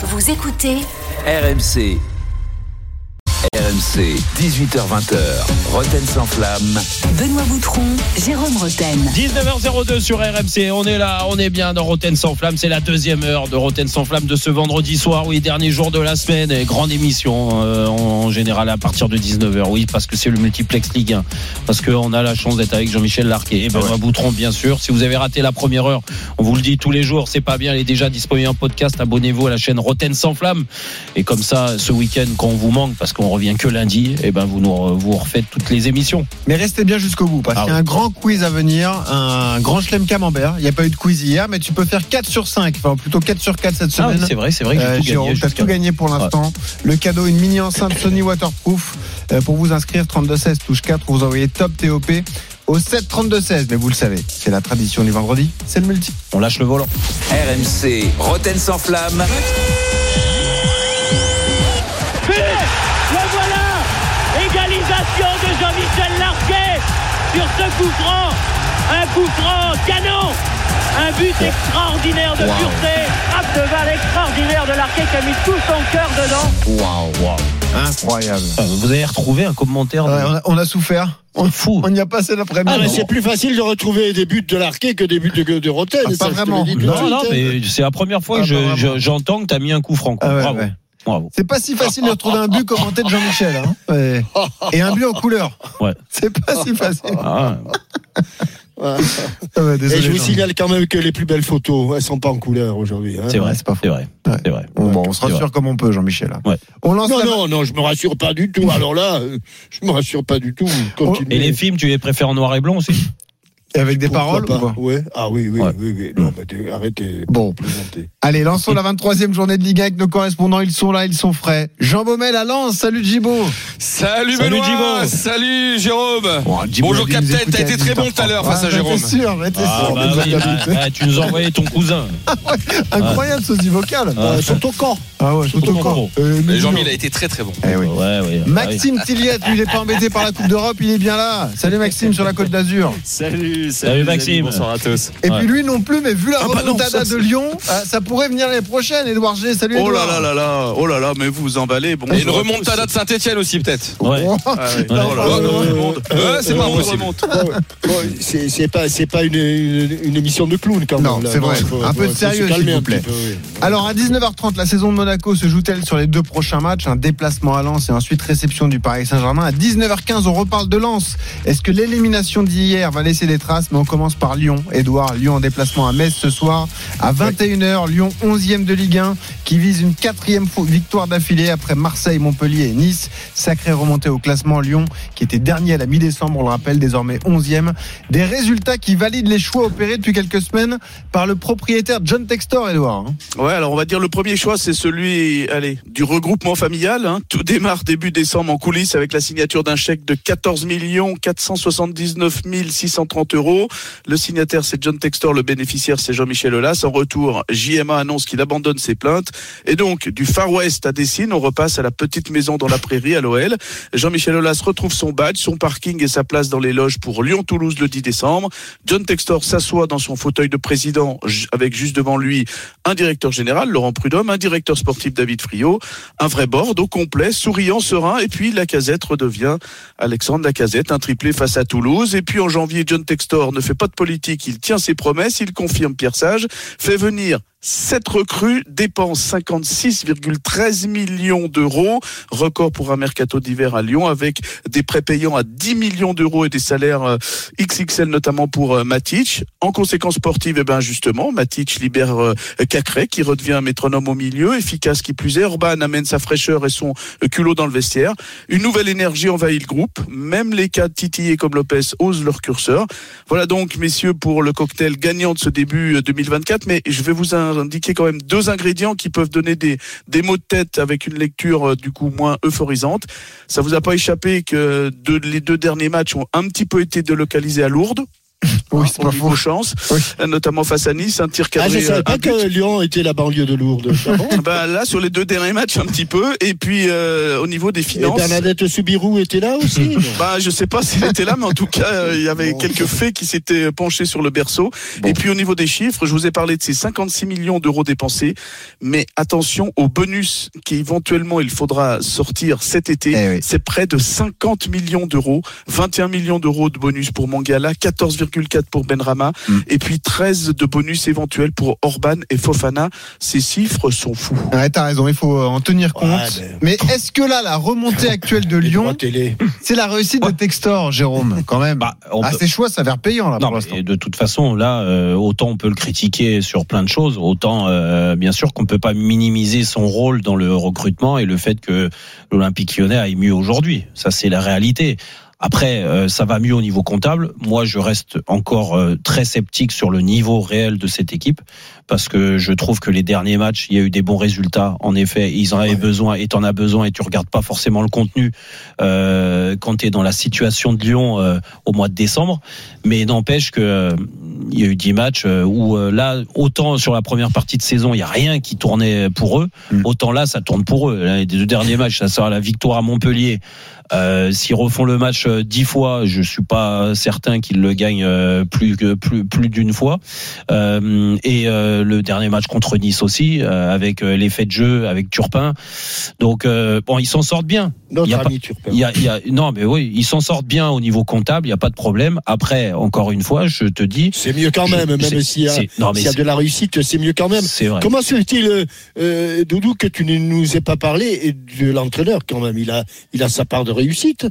Vous écoutez RMC. RMC, 18h20h. Roten sans flamme. Benoît Boutron, Jérôme Roten. 19h02 sur RMC, on est là, on est bien dans Roten sans flamme, c'est la deuxième heure de Roten sans flamme de ce vendredi soir, oui, dernier jour de la semaine, et grande émission euh, en général à partir de 19h, oui, parce que c'est le multiplex Ligue 1, parce qu'on a la chance d'être avec Jean-Michel Larquet et Benoît Boutron, bien sûr. Si vous avez raté la première heure, on vous le dit tous les jours, c'est pas bien, elle est déjà disponible en podcast, abonnez-vous à la chaîne Roten sans flamme, et comme ça, ce week-end, quand on vous manque, parce qu'on revient que lundi, et ben vous nous vous refaites toutes les émissions. Mais restez bien jusqu'au bout parce Ah qu'il y a un grand quiz à venir, un grand chelem camembert. Il n'y a pas eu de quiz hier, mais tu peux faire 4 sur 5, enfin plutôt 4 sur 4 cette Ah oui, semaine. c'est vrai, c'est vrai que Euh, tout Jérôme, gagné. jusqu'à- tout gagné pour l'instant. Le cadeau, une mini enceinte Sony Waterproof. Euh, pour vous inscrire, 3216 touche 4, vous envoyez top TOP au 7 32 16. Mais vous le savez, c'est la tradition du vendredi, c'est le multi. On lâche le volant. RMC, Roten sans flamme. Coup franc. Un coup franc canon un but extraordinaire de pureté, frappe de balle extraordinaire de Larquet qui a mis tout son cœur dedans. Waouh, waouh. Incroyable. Ah, Vous avez retrouvé un commentaire de... Ouais, on, a, on a souffert. C'est fou. On y a passé l'après-midi. Ah, mais c'est plus facile de retrouver des buts de l'arqué que des buts de, de Rotten. Ah, pas vraiment. Non, non, mais c'est la première fois Ah, que je- je- j'entends que tu as mis un coup franc. quoi. Ah ouais, Bravo. ouais. Bravo. C'est pas si facile de retrouver un but commenté de Jean-Michel. Hein. Ouais. Et un but en couleur. Ouais. C'est pas si facile. Ah, Ouais. Ah Et je vous signale quand même que les plus belles photos, elles sont pas en couleur aujourd'hui. hein. c'est vrai, c'est pas faux. c'est vrai. Ouais. C'est vrai. Bon, bon, on se rassure comme on peut, Jean-Michel. Ouais. On lance Non, la- non, non, je me rassure pas du tout. Alors là, je me rassure pas du tout. Continuez. Et les films, tu les préfères en noir et blanc aussi? Et avec des Pourquoi paroles pas ou pas Ouais. Ah oui, oui, Ouais. oui, oui. Non, bah, t'es- arrêtez. Bon. plaisanter. Allez, lançons la 23e journée de Ligue 1 avec nos correspondants. Ils sont là, ils sont frais. Jean Baumel à Lens. Salut Djibo. Salut, Salut, Benoît. Salut Jérôme Bon, Bonjour écouter t'as à été très bon tout à l'heure face à Ah, Jérôme. J'étais sûr, j'étais Ah, sûr. bah oui, bah, bah, Tu nous as envoyé ton cousin. Incroyable sosie vocale. Ah. Euh, sur ton camp. Ah ouais, au Surtout corps. Euh, mais Et Jean-Mi, dis il a été très très bon. Eh. Maxime Tilliette, lui, il n'est pas embêté par la Coupe d'Europe, il est bien là. Salut Maxime sur la Côte d'Azur. Salut, Salut, Maxime. bonsoir à tous. Et Ouais. puis lui non plus, mais vu la Ah bah non, remontada ça, de Lyon, euh, ça pourrait venir l'année prochaine. Edouard G, salut Oh là là là là, oh là là, mais vous vous emballez. Bon, Et une remontada de Saint-Etienne aussi peut-être. Ouais. C'est pas impossible. c'est pas, c'est pas une, une, une émission de clown quand même. Non, c'est vrai. faut- Un peu de sérieux, s'il vous plaît. petit peu, oui. Alors à 19h30, la saison de Monaco se joue-t-elle sur les deux prochains matchs? Un déplacement à Lens et ensuite réception du Paris Saint-Germain. À 19h15, on reparle de Lens. Est-ce que l'élimination d'hier va laisser des traces Mais on commence par Lyon. Edouard, Lyon en déplacement à Metz ce soir. À 21h, Lyon 11e de Ligue 1 qui vise une quatrième victoire d'affilée après Marseille, Montpellier et Nice. Sacrée remontée au classement Lyon qui était dernier à la mi-décembre, on le rappelle, désormais 11e. Des résultats qui valident les choix opérés depuis quelques semaines par le propriétaire John Textor, Edouard. hein. Ouais, alors on va dire le premier choix, c'est celui, allez, du regroupement familial. hein. Tout démarre début décembre en coulisses avec la signature d'un chèque de 14 479 630 euros. Le signataire, c'est John Textor, le bénéficiaire, c'est Jean-Michel Aulas. En retour, JMA annonce qu'il abandonne ses plaintes. Et donc, du Far West à Dessine, on repasse à la petite maison dans la prairie à l'OL. Jean-Michel Aulas retrouve son badge, son parking et sa place dans les loges pour Lyon-Toulouse le 10 décembre. John Textor s'assoit dans son fauteuil de président avec juste devant lui un directeur général, Laurent Prudhomme, un directeur sportif, David Friot, un vrai board au complet, souriant, serein, et puis la casette redevient Alexandre Lacazette, un triplé face à Toulouse. Et puis en janvier, John Textor ne fait pas de politique, il tient ses promesses, il confirme Pierre Sage, fait venir Sept recrues dépensent 56,13 millions d'euros, record pour un mercato d'hiver à Lyon, avec des prêts payants à 10 millions d'euros et des salaires euh, XXL notamment pour euh, Matic. En conséquence sportive, eh ben justement, Matic libère euh, Cacré qui redevient un métronome au milieu, efficace qui plus est. Orban amène sa fraîcheur et son culot dans le vestiaire. Une nouvelle énergie envahit le groupe. Même les cas titillés comme Lopez osent leur curseur. Voilà donc, messieurs, pour le cocktail gagnant de ce début euh, 2024. Mais je vais vous indiquer quand même deux ingrédients qui peuvent donner des, des mots de tête avec une lecture euh, du coup moins euphorisante. Ça vous a pas échappé que les deux derniers matchs ont un petit peu été délocalisés à Lourdes. Oui, hein, c'est pas faux. chance, Oui. notamment face à Nice, un tir Ah, cadré. je savais euh, pas que Lyon était la banlieue de Lourdes. Ah Bah, là, sur les deux derniers matchs, un petit peu. Et puis, euh, au niveau des Et finances. Bernadette Soubirou était là aussi. Bah, je sais pas s'il était là, mais en tout cas, euh, il y avait Bon. quelques faits qui s'étaient penchés sur le berceau. Bon. Et puis, au niveau des chiffres, je vous ai parlé de ces 56 millions d'euros dépensés. Mais attention au bonus qu'éventuellement il faudra sortir cet été. Eh oui. C'est près de 50 millions d'euros. 21 millions d'euros de bonus pour Mangala, 14,4 pour Benrama. Mm. Et puis 13 de bonus éventuels pour Orban et Fofana. Ces chiffres sont fous. Ouais, t'as raison, il faut en tenir compte. Ouais, Mais est-ce que là, la remontée actuelle de Lyon, c'est la réussite de Textor, Jérôme, quand même Bah, on Ah, peut- ses choix s'avèrent payants, là, Non, pour l'instant. mais de toute façon, là, euh, autant on peut le critiquer sur plein de choses, autant euh, bien sûr qu'on peut pas minimiser son rôle dans le recrutement et le fait que l'Olympique Lyonnais aille mieux aujourd'hui. Ça, c'est la réalité. Après, euh, ça va mieux au niveau comptable. Moi, je reste encore euh, très sceptique sur le niveau réel de cette équipe parce que je trouve que les derniers matchs, il y a eu des bons résultats. En effet, ils en avaient Ouais. besoin et t'en as besoin et tu regardes pas forcément le contenu euh, quand tu es dans la situation de Lyon euh, au mois de décembre. Mais n'empêche que euh, il y a eu 10 matchs euh, où euh, là, autant sur la première partie de saison, il y a rien qui tournait pour eux, Mm. autant là, ça tourne pour eux. Les deux derniers matchs, ça sera la victoire à Montpellier. Euh, S'ils refont le match dix fois, je suis pas certain qu'ils le gagnent euh, plus que plus plus d'une fois. Euh, et euh, le dernier match contre Nice aussi, euh, avec euh, l'effet de jeu, avec Turpin. Donc euh, bon, ils s'en sortent bien. Notre Il y a ami Turpin. Il y a, il y a, non, mais oui, ils s'en sortent bien au niveau comptable, il n'y a pas de problème. Après, encore une fois, je te dis. C'est mieux quand même, même s'il y y a de la réussite, c'est mieux quand même. Vrai. Comment se fait-il, euh, euh, Doudou, que tu ne nous aies pas parlé et de l'entraîneur quand même? Il a, il a sa part de réussite.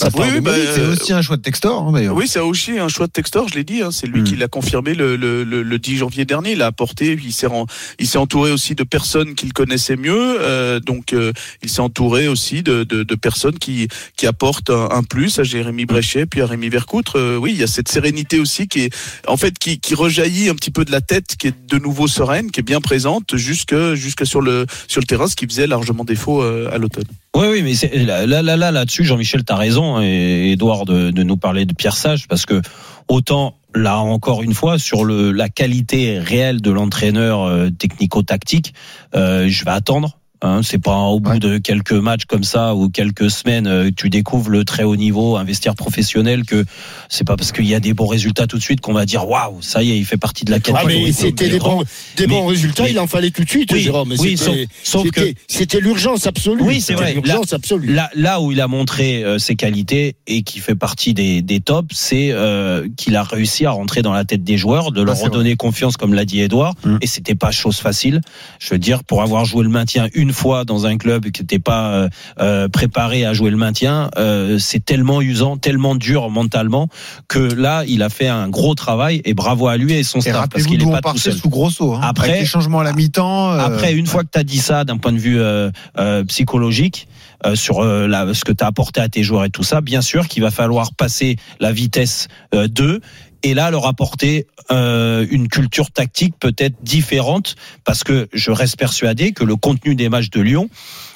Ah, oui, bah. C'est euh, aussi un choix de Textor, hein, d'ailleurs. Oui, c'est aussi un choix de Textor, je l'ai dit. hein, c'est lui Mm. qui l'a confirmé le, le, le, le 10 janvier dernier. Il a apporté, il s'est ren- il s'est entouré aussi de personnes qu'il connaissait mieux. euh, donc, euh, il s'est entouré aussi de, de, de personnes qui, qui apportent un, un plus à Jérémy Bréchet, puis à Rémi Vercoutre. Euh, oui, il y a cette sérénité aussi qui est, en fait, qui, qui rejaillit un petit peu de la tête, qui est de nouveau sereine, qui est bien présente jusque, jusque sur le, sur le terrain, ce qui faisait largement défaut à l'automne. Oui, oui, mais c'est- là, là, là, là, là-dessus, Jean-Michel, t'as raison, et Edouard de, nous parler de Pierre Sage, parce que autant là encore une fois sur la qualité réelle de l'entraîneur euh, technico-tactique, euh, je vais attendre. Hein, c'est pas au bout Ouais. de quelques matchs comme ça ou quelques semaines euh, que tu découvres le très haut niveau, un vestiaire professionnel que c'est pas parce qu'il y a des bons résultats tout de suite qu'on va dire waouh ça y est il fait partie de la Ah, catégorie. mais c'était des bons, des Mais- bons résultats, mais- il en fallait tout de suite, Oui, Jérôme. oui, C'était- sauf- sauf que- c'était- C'était l'urgence absolue. Oui, c'est vrai. L'urgence absolue. Là, là où il a montré euh, ses qualités et qui fait partie des, des tops, c'est euh, qu'il a réussi à rentrer dans la tête des joueurs, de leur Ah, c'est redonner confiance, comme l'a dit Edouard. Mm. Et c'était pas chose facile. Je veux dire, pour avoir joué le maintien une fois dans un club qui n'était pas euh, euh, préparé à jouer le maintien, euh, c'est tellement usant, tellement dur mentalement que là, il a fait un gros travail et bravo à lui et son staff parce qu'il est pas tout seul. sous Grosso. Hein, Après- avec les changements à la mi-temps. euh, Après, une fois que tu as dit ça d'un point de vue euh, euh, psychologique, euh, sur euh, la, ce que tu as apporté à tes joueurs et tout ça, bien sûr qu'il va falloir passer la vitesse euh, 2 et là leur apporter euh, une culture tactique peut-être différente parce que je reste persuadé que le contenu des matchs de Lyon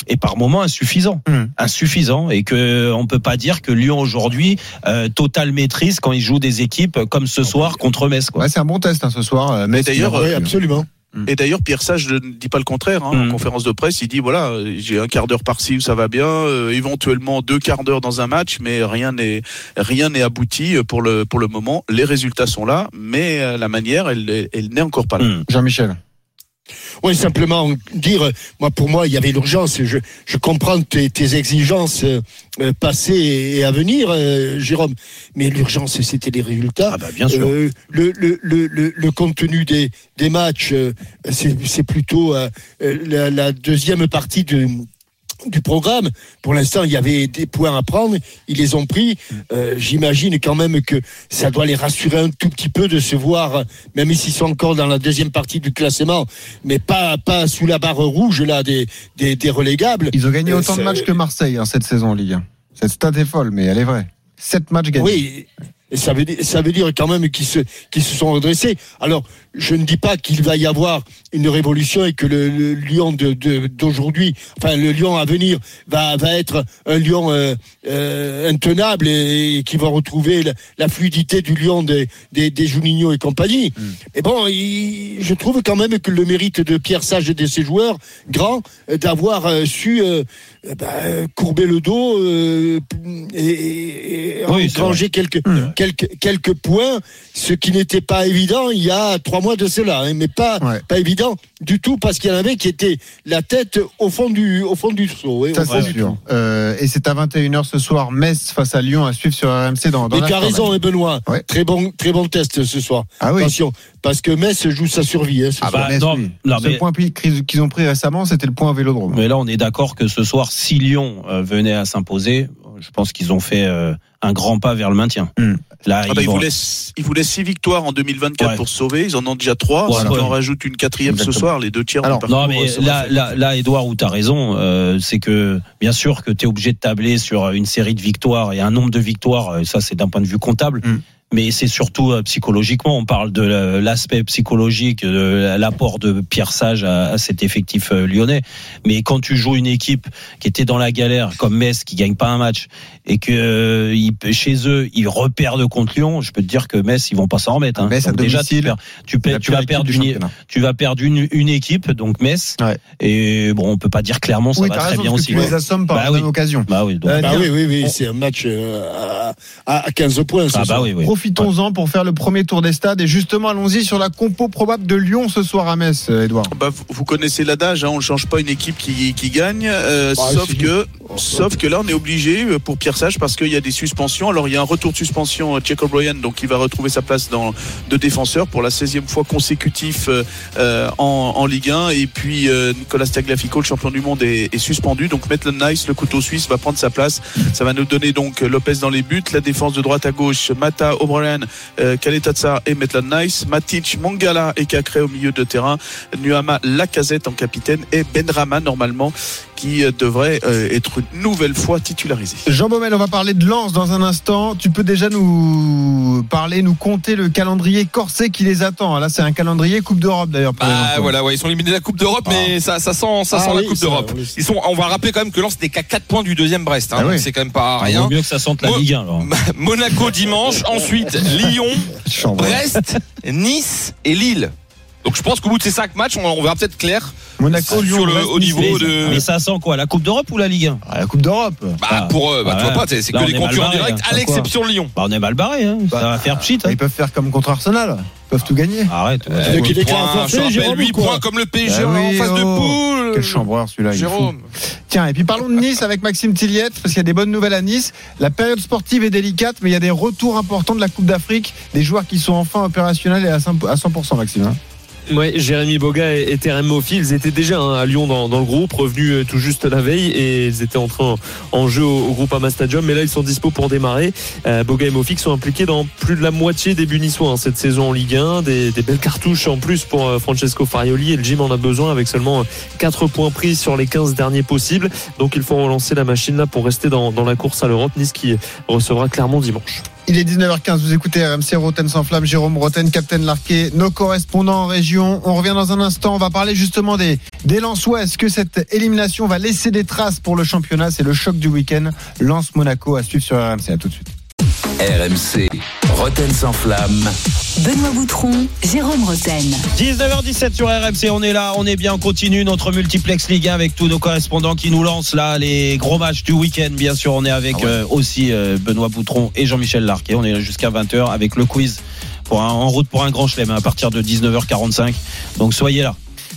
est par moments insuffisant, Hum. insuffisant et que on peut pas dire que Lyon aujourd'hui euh, totale maîtrise quand il joue des équipes comme ce soir contre Metz quoi. Ouais, c'est un bon test hein, ce soir. euh, Mais d'ailleurs, Oui, absolument. Et d'ailleurs, Pierre Sage ne dit pas le contraire. Hein, Mm. En conférence de presse, il dit voilà, j'ai un quart d'heure par-ci où ça va bien, euh, éventuellement deux quarts d'heure dans un match, mais rien n'est rien n'est abouti euh, pour le pour le moment. Les résultats sont là, mais euh, la manière, elle, elle n'est encore pas là. Hum. Jean-Michel. Oui, simplement dire, moi pour moi, il y avait l'urgence. Je, je comprends tes, tes exigences euh, passées et à venir, euh, Jérôme. Mais l'urgence, c'était les résultats. Ah bah bien sûr. Euh, le, le, le, le, le contenu des, des matchs, c'est plutôt la, la deuxième partie de, du programme. Pour l'instant, il y avait des points à prendre. Ils les ont pris. Euh, J'imagine quand même que ça doit les rassurer un tout petit peu de se voir, même s'ils sont encore dans la deuxième partie du classement, mais pas, pas sous la barre rouge là des, des, des relégables. Ils ont gagné Euh, autant de matchs que Marseille hein, cette saison en Ligue 1. Cette stat est folle, mais elle est vraie. 7 matchs gagnés. Oui. Et ça veut dire, ça veut dire quand même qu'ils se, qu'ils se sont redressés. Alors, je ne dis pas qu'il va y avoir une révolution et que le, le Lyon de, de- d'aujourd'hui, enfin le Lyon à venir, va, va être un Lyon euh, euh, intenable et, et qui va retrouver la, la fluidité du Lyon des, des, des Juninho et compagnie. Et bon, il- je trouve quand même que le mérite de Pierre Sage et de ses joueurs grands euh, d'avoir euh, su euh, bah, euh, courber le dos euh, et, et, Oui, engranger quelques, quelques, quelques points, ce qui n'était pas évident il y a trois mois de cela, hein, mais pas, Ouais. pas évident du tout parce qu'il y en avait qui étaient la tête au fond du, au fond du hein, Ça, c'est sûr. Euh, et c'est à 21h ce soir, Metz face à Lyon à suivre sur RMC dans, dans Mais tu as raison, hein, Benoît. Ouais. Très bon, très bon test ce soir. Ah oui. Attention, parce que Metz joue sa survie. Hein, ce Ah bah, Metz, non, oui. non, mais- point qu'ils ont pris récemment, c'était le point au Vélodrome. Mais là, on est d'accord que ce soir, si Lyon euh, venait à s'imposer, je pense qu'ils ont fait euh, un grand pas vers le maintien. Hmm. Là, Ah ils bah, vont- voulait, il voulait six victoires en 2024 Ouais. pour se sauver. Ils en ont déjà trois. Voilà. Si on en rajoute une quatrième Exactement. ce soir, les deux tiers. Alors, Non, mais là, là, là, Edouard, où tu as raison, euh, c'est que bien sûr que tu es obligé de tabler sur une série de victoires et un nombre de victoires, ça c'est d'un point de vue comptable. Mm. Mais c'est surtout euh, psychologiquement. On parle de la- l'aspect psychologique, de l'apport de Pierre Sage à, à cet effectif euh, lyonnais. Mais quand tu joues une équipe qui était dans la galère, comme Metz, qui gagne pas un match, et que euh, ils- chez eux ils reperdent contre Lyon, je peux te dire que Metz ils vont pas s'en remettre. Hein. Metz à Donc déjà, tu, domicile, perds- tu, perds- tu vas perdre une, tu vas perdre une, une équipe, donc Metz. Ouais. Et bon, on peut pas dire clairement ça oui, va très raison, bien aussi. tu les assommes par Bah oui. occasion. Bah oui. donc- Bah oui, oui, oui, c'est un match euh, à, à 15 points. ah bah oui, oui. Profitons-en pour faire le premier tour des stades et justement allons-y sur la compo probable de Lyon ce soir à Metz, euh, Edouard. Bah, vous- connaissez l'adage, hein, on ne change pas une équipe qui, qui gagne, euh, Bah, sauf que, Oh, sauf que là on est obligé euh, pour Pierre Sage parce qu'il y a des suspensions. Alors il y a un retour de suspension, euh, Jack O'Brien, donc il va retrouver sa place dans de défenseur pour la 16e fois consécutif euh, euh, en, en Ligue 1. Et puis euh, Nicolas Tagliafico, le champion du monde, est, est suspendu. Donc Maitland Nice, le couteau suisse, va prendre sa place. Ça va nous donner donc Lopez dans les buts, la défense de droite à gauche, Mata, O'Brien, euh, Kaletatsa et Maitland Nice, Matic, Mangala et Cacré au milieu de terrain, Nuama Lacazette en capitaine et Benrama normalement qui euh, devrait euh, être une nouvelle fois titularisé. Jean Baumel, on va parler de Lens dans un instant. Tu peux déjà nous parler, nous compter le calendrier corsé qui les attend. Là, c'est un calendrier Coupe d'Europe d'ailleurs. Lensois. voilà, ouais, ils sont éliminés de la Coupe d'Europe, mais ça, ça sent, ça Ah sent la Coupe d'Europe. Ils sont, on va rappeler quand même que Lens n'est qu'à 4 points du deuxième Brest, hein, Ah oui. c'est quand même pas Il rien. vaut mieux que ça sente la Ligue 1. alors. Monaco dimanche, ensuite Lyon. Brest, Nice et Lille. Donc je pense qu'au bout de ces 5 matchs, on, on verra peut-être clair Monaco, Lyon, sur le haut niveau Nice. de. Mais ça sent quoi La Coupe d'Europe ou la Ligue 1 Ah, la Coupe d'Europe. Bah, Ah. pour eux, bah, tu vois pas, c'est que des concurrents barré, directs, hein. à l'exception de Lyon. bah, On est mal barré. Hein. ça va faire pchit. hein. Ils peuvent faire comme contre Arsenal. Ils peuvent tout gagner. Arrête. ouais. Euh, qui huit déclare points, je rappelle, Jérôme, 8 ou quoi points comme le PSG Ah oui, en phase de oh. poule. Quel chambreur celui-là. il. Jérôme. Tiens, et puis parlons de Nice avec Maxime Tilliette, parce qu'il y a des bonnes nouvelles à Nice. La période sportive est délicate, mais il y a des retours importants de la Coupe d'Afrique, des joueurs qui sont enfin opérationnels et à 100%, à 100% Maxime. Ouais, Jérémy Boga et, et Terem ils étaient déjà hein, à Lyon dans, le groupe, revenus euh, tout juste la veille et ils étaient en, en jeu au, au groupe Ama Stadium. Mais là, ils sont dispo pour démarrer. Euh, Boga et Moffi qui sont impliqués dans plus de la moitié des buts hein, cette saison en Ligue 1. Des, belles cartouches en plus pour euh, Francesco Farioli et le gym en a besoin avec seulement euh, 4 points pris sur les 15 derniers possibles. Donc il faut relancer la machine là pour rester dans, dans la course à l'Europe. Nice qui recevra Clermont dimanche. Il est 19h15, vous écoutez RMC Roten sans flamme, Jérôme Roten, Captain Larquet, nos correspondants en région. On revient dans un instant, on va parler justement des, des Lensois. Est-ce que cette élimination va laisser des traces pour le championnat C'est le choc du week-end. Lance-Monaco à suivre sur RMC. À tout de suite. RMC, Roten sans flamme. Benoît Boutron, Jérôme Roten. 19h17 sur RMC, on est là, on est bien, on continue notre multiplex Ligue 1 avec tous nos correspondants qui nous lancent là les gros matchs du week-end. Bien sûr, on est avec euh, aussi euh, Benoît Boutron et Jean-Michel Larquet. On est là jusqu'à 20h avec le quiz pour un- en route pour un grand chelem hein, à partir de 19h45. Donc soyez là.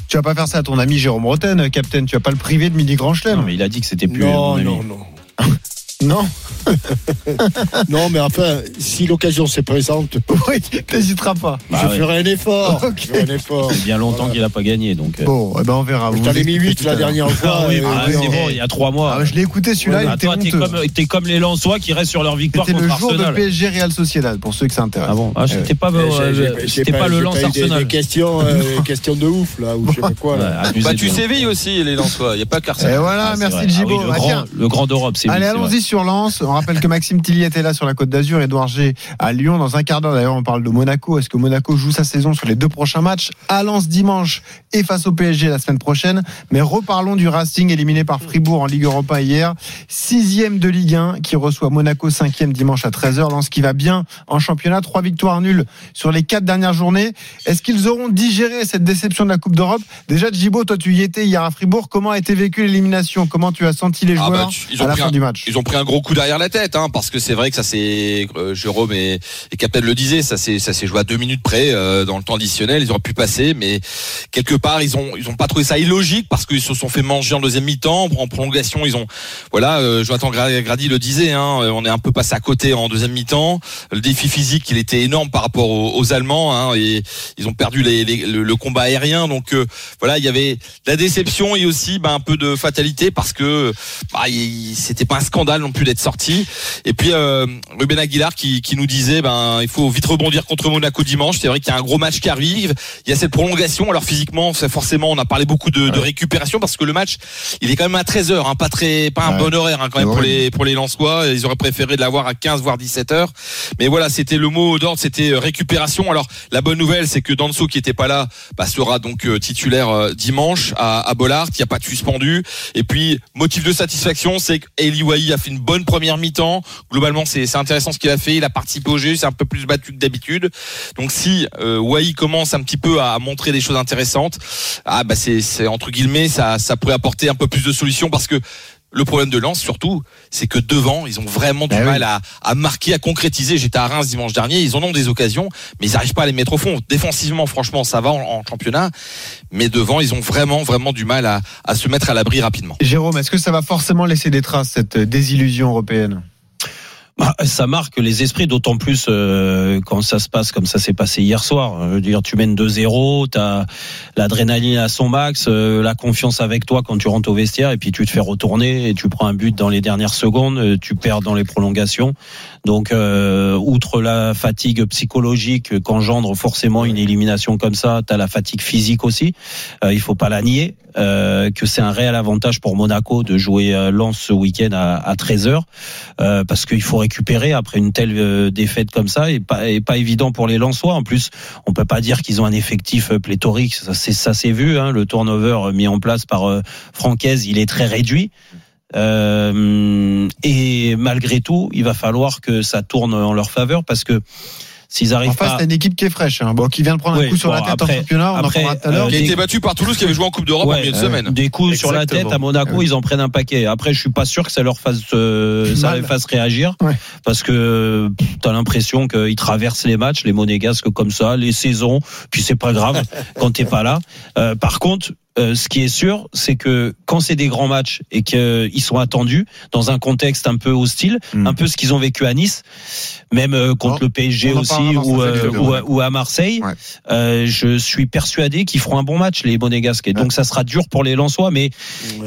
Tu vas pas faire ça à ton ami Jérôme Roten, Captain. Tu vas pas le priver de midi grand chelem. Non, mais il a dit que c'était plus. mon Non, ami. non, non. Non Non, mais enfin, si l'occasion se présente, Oui, t'hésiteras pas. Bah je ouais. ferai un effort. Ok. Je ferai un effort. C'est bien longtemps Voilà. qu'il a pas gagné. Donc. euh. Bon, eh ben on verra. Je t'en ai mis expliquez 8 tout la dernière fois. Ah oui, euh, bah, oui, c'est bon, il y a trois mois. Ah, je l'ai écouté celui-là, il Ah, était toi, t'es comme, t'es comme les Lensois qui restent sur leur victoire C'était contre le jour Arsenal. de PSG Real Sociedad, pour ceux que ça intéresse. Ah bon ah, C'était pas, euh, c'était pas, le j'ai lance eu des- Arsenal. Des questions, euh, questions de ouf, là, ou je sais pas quoi. Ouais, Là. abusé Bah, tu sévilles aussi, les Lensois. Il n'y a pas Et qu'Arsenal. voilà, Ah, c'est merci. Ah oui, le, Ah, grand, d'Europe, c'est Allez, allons-y sur Lens. Rappelle que Maxime Tilly était là sur la Côte d'Azur, Edouard G à Lyon. Dans un quart d'heure, d'ailleurs, on parle de Monaco. Est-ce que Monaco joue sa saison sur les deux prochains matchs? À Lens dimanche et face au PSG la semaine prochaine Mais reparlons du Racing éliminé par Fribourg en Ligue Europa hier. Sixième de Ligue 1 qui reçoit Monaco cinquième dimanche à 13h. Lens qui va bien en championnat. Trois victoires nulles sur les quatre dernières journées. Est-ce qu'ils auront digéré cette déception de la Coupe d'Europe? Déjà, Djibo, toi tu y étais hier à Fribourg. Comment a été vécue l'élimination? Comment tu as senti les Ah joueurs bah, ils à ont la pris fin un- du match? Ils ont pris un gros coup derrière la tête, hein, parce que c'est vrai que ça c'est euh, Jérôme et, et Captain le disait, ça s'est ça s'est joué à deux minutes près euh, dans le temps additionnel. Ils auraient pu passer, mais quelque part ils ont ils ont pas trouvé ça illogique parce qu'ils se sont fait manger en deuxième mi-temps, en prolongation ils ont voilà. Euh, Jonathan Gra- Grady le disait, hein, euh, on est un peu passé à côté en deuxième mi-temps. Le défi physique il était énorme par rapport aux, Allemands hein, et ils ont perdu les- les- le, combat aérien. Donc euh, voilà, il y avait la déception et aussi bah, un peu de fatalité parce que bah, c'était pas un scandale non plus d'être sorti. Et puis euh, Ruben Aguilar qui, qui nous disait ben il faut vite rebondir contre Monaco dimanche. C'est vrai qu'il y a un gros match qui arrive. Il y a cette prolongation. Alors physiquement, forcément on a parlé beaucoup de, de récupération parce que le match il est quand même à 13 h hein, pas très pas un Ouais. bon horaire hein, quand même pour les pour les Lensois. Ils auraient préféré de l'avoir à 15 voire 17 heures. Mais voilà, c'était le mot d'ordre, c'était euh, récupération. Alors la bonne nouvelle, c'est que Danso qui était pas là, bah, sera donc euh, titulaire euh, dimanche à, à Bollard. Il n'y a pas de suspendu. Et puis motif de satisfaction, c'est qu'Eli a fait une bonne première mi-temps. Globalement, c'est intéressant ce qu'il a fait. Il a participé au jeu, c'est un peu plus battu que d'habitude. Donc si euh, Wahi commence un petit peu à montrer des choses intéressantes, ah bah c'est entre guillemets ça ça pourrait apporter un peu plus de solutions parce que le problème de Lens, surtout, c'est que devant, ils ont vraiment du Eh oui. mal à, à marquer, à concrétiser. J'étais à Reims dimanche dernier, ils en ont des occasions, mais ils n'arrivent pas à les mettre au fond. Défensivement, franchement, ça va en, en championnat, mais devant, ils ont vraiment, vraiment du mal à, à se mettre à l'abri rapidement. Jérôme, est-ce que ça va forcément laisser des traces, cette désillusion européenne? Bah, ça marque les esprits, d'autant plus euh, quand ça se passe comme ça s'est passé hier soir. Je veux dire, tu mènes 2-0, tu as l'adrénaline à son max, euh, la confiance avec toi quand tu rentres au vestiaire, et puis tu te fais retourner et tu prends un but dans les dernières secondes, euh, tu perds dans les prolongations. Donc, euh, outre la fatigue psychologique qu'engendre forcément une élimination comme ça, tu as la fatigue physique aussi. Euh, il faut pas la nier, euh, que c'est un réel avantage pour Monaco de jouer Lens ce week-end à, à 13h euh, parce qu'il faut récupérer après une telle euh, défaite comme ça et pas, et pas évident pour les Lensois. En plus, on peut pas dire qu'ils ont un effectif euh, pléthorique. Ça, c'est ça s'est vu. Hein, le turnover mis en place par euh, Francaise, il est très réduit. Euh, et malgré tout, il va falloir que ça tourne en leur faveur parce que s'ils arrivent En face, pas t'as une équipe qui est fraîche, hein, bon, qui vient de prendre un Oui, coup sur bon, la tête après- en championnat, on après, en parlera tout à l'heure. euh, Qui a été battu par Toulouse, qui avait joué en Coupe d'Europe en Ouais, milieu de euh, semaine. Des coups sur la tête à Monaco, Ouais. ils en prennent un paquet. Après, je suis pas sûr que ça leur fasse, euh, ça les fasse réagir, Ouais. parce que tu as l'impression qu'ils traversent les matchs, les monégasques comme ça, les saisons, puis c'est pas grave quand t'es pas là. Euh, par contre. Euh, ce qui est sûr, c'est que quand c'est des grands matchs et qu'ils sont attendus dans un contexte un peu hostile, Mm. un peu ce qu'ils ont vécu à Nice, même euh, contre le PSG aussi ou, euh, à- ou à Marseille, Ouais. euh, je suis persuadé qu'ils feront un bon match les monégasques. Et donc ça sera dur pour les Lensois, mais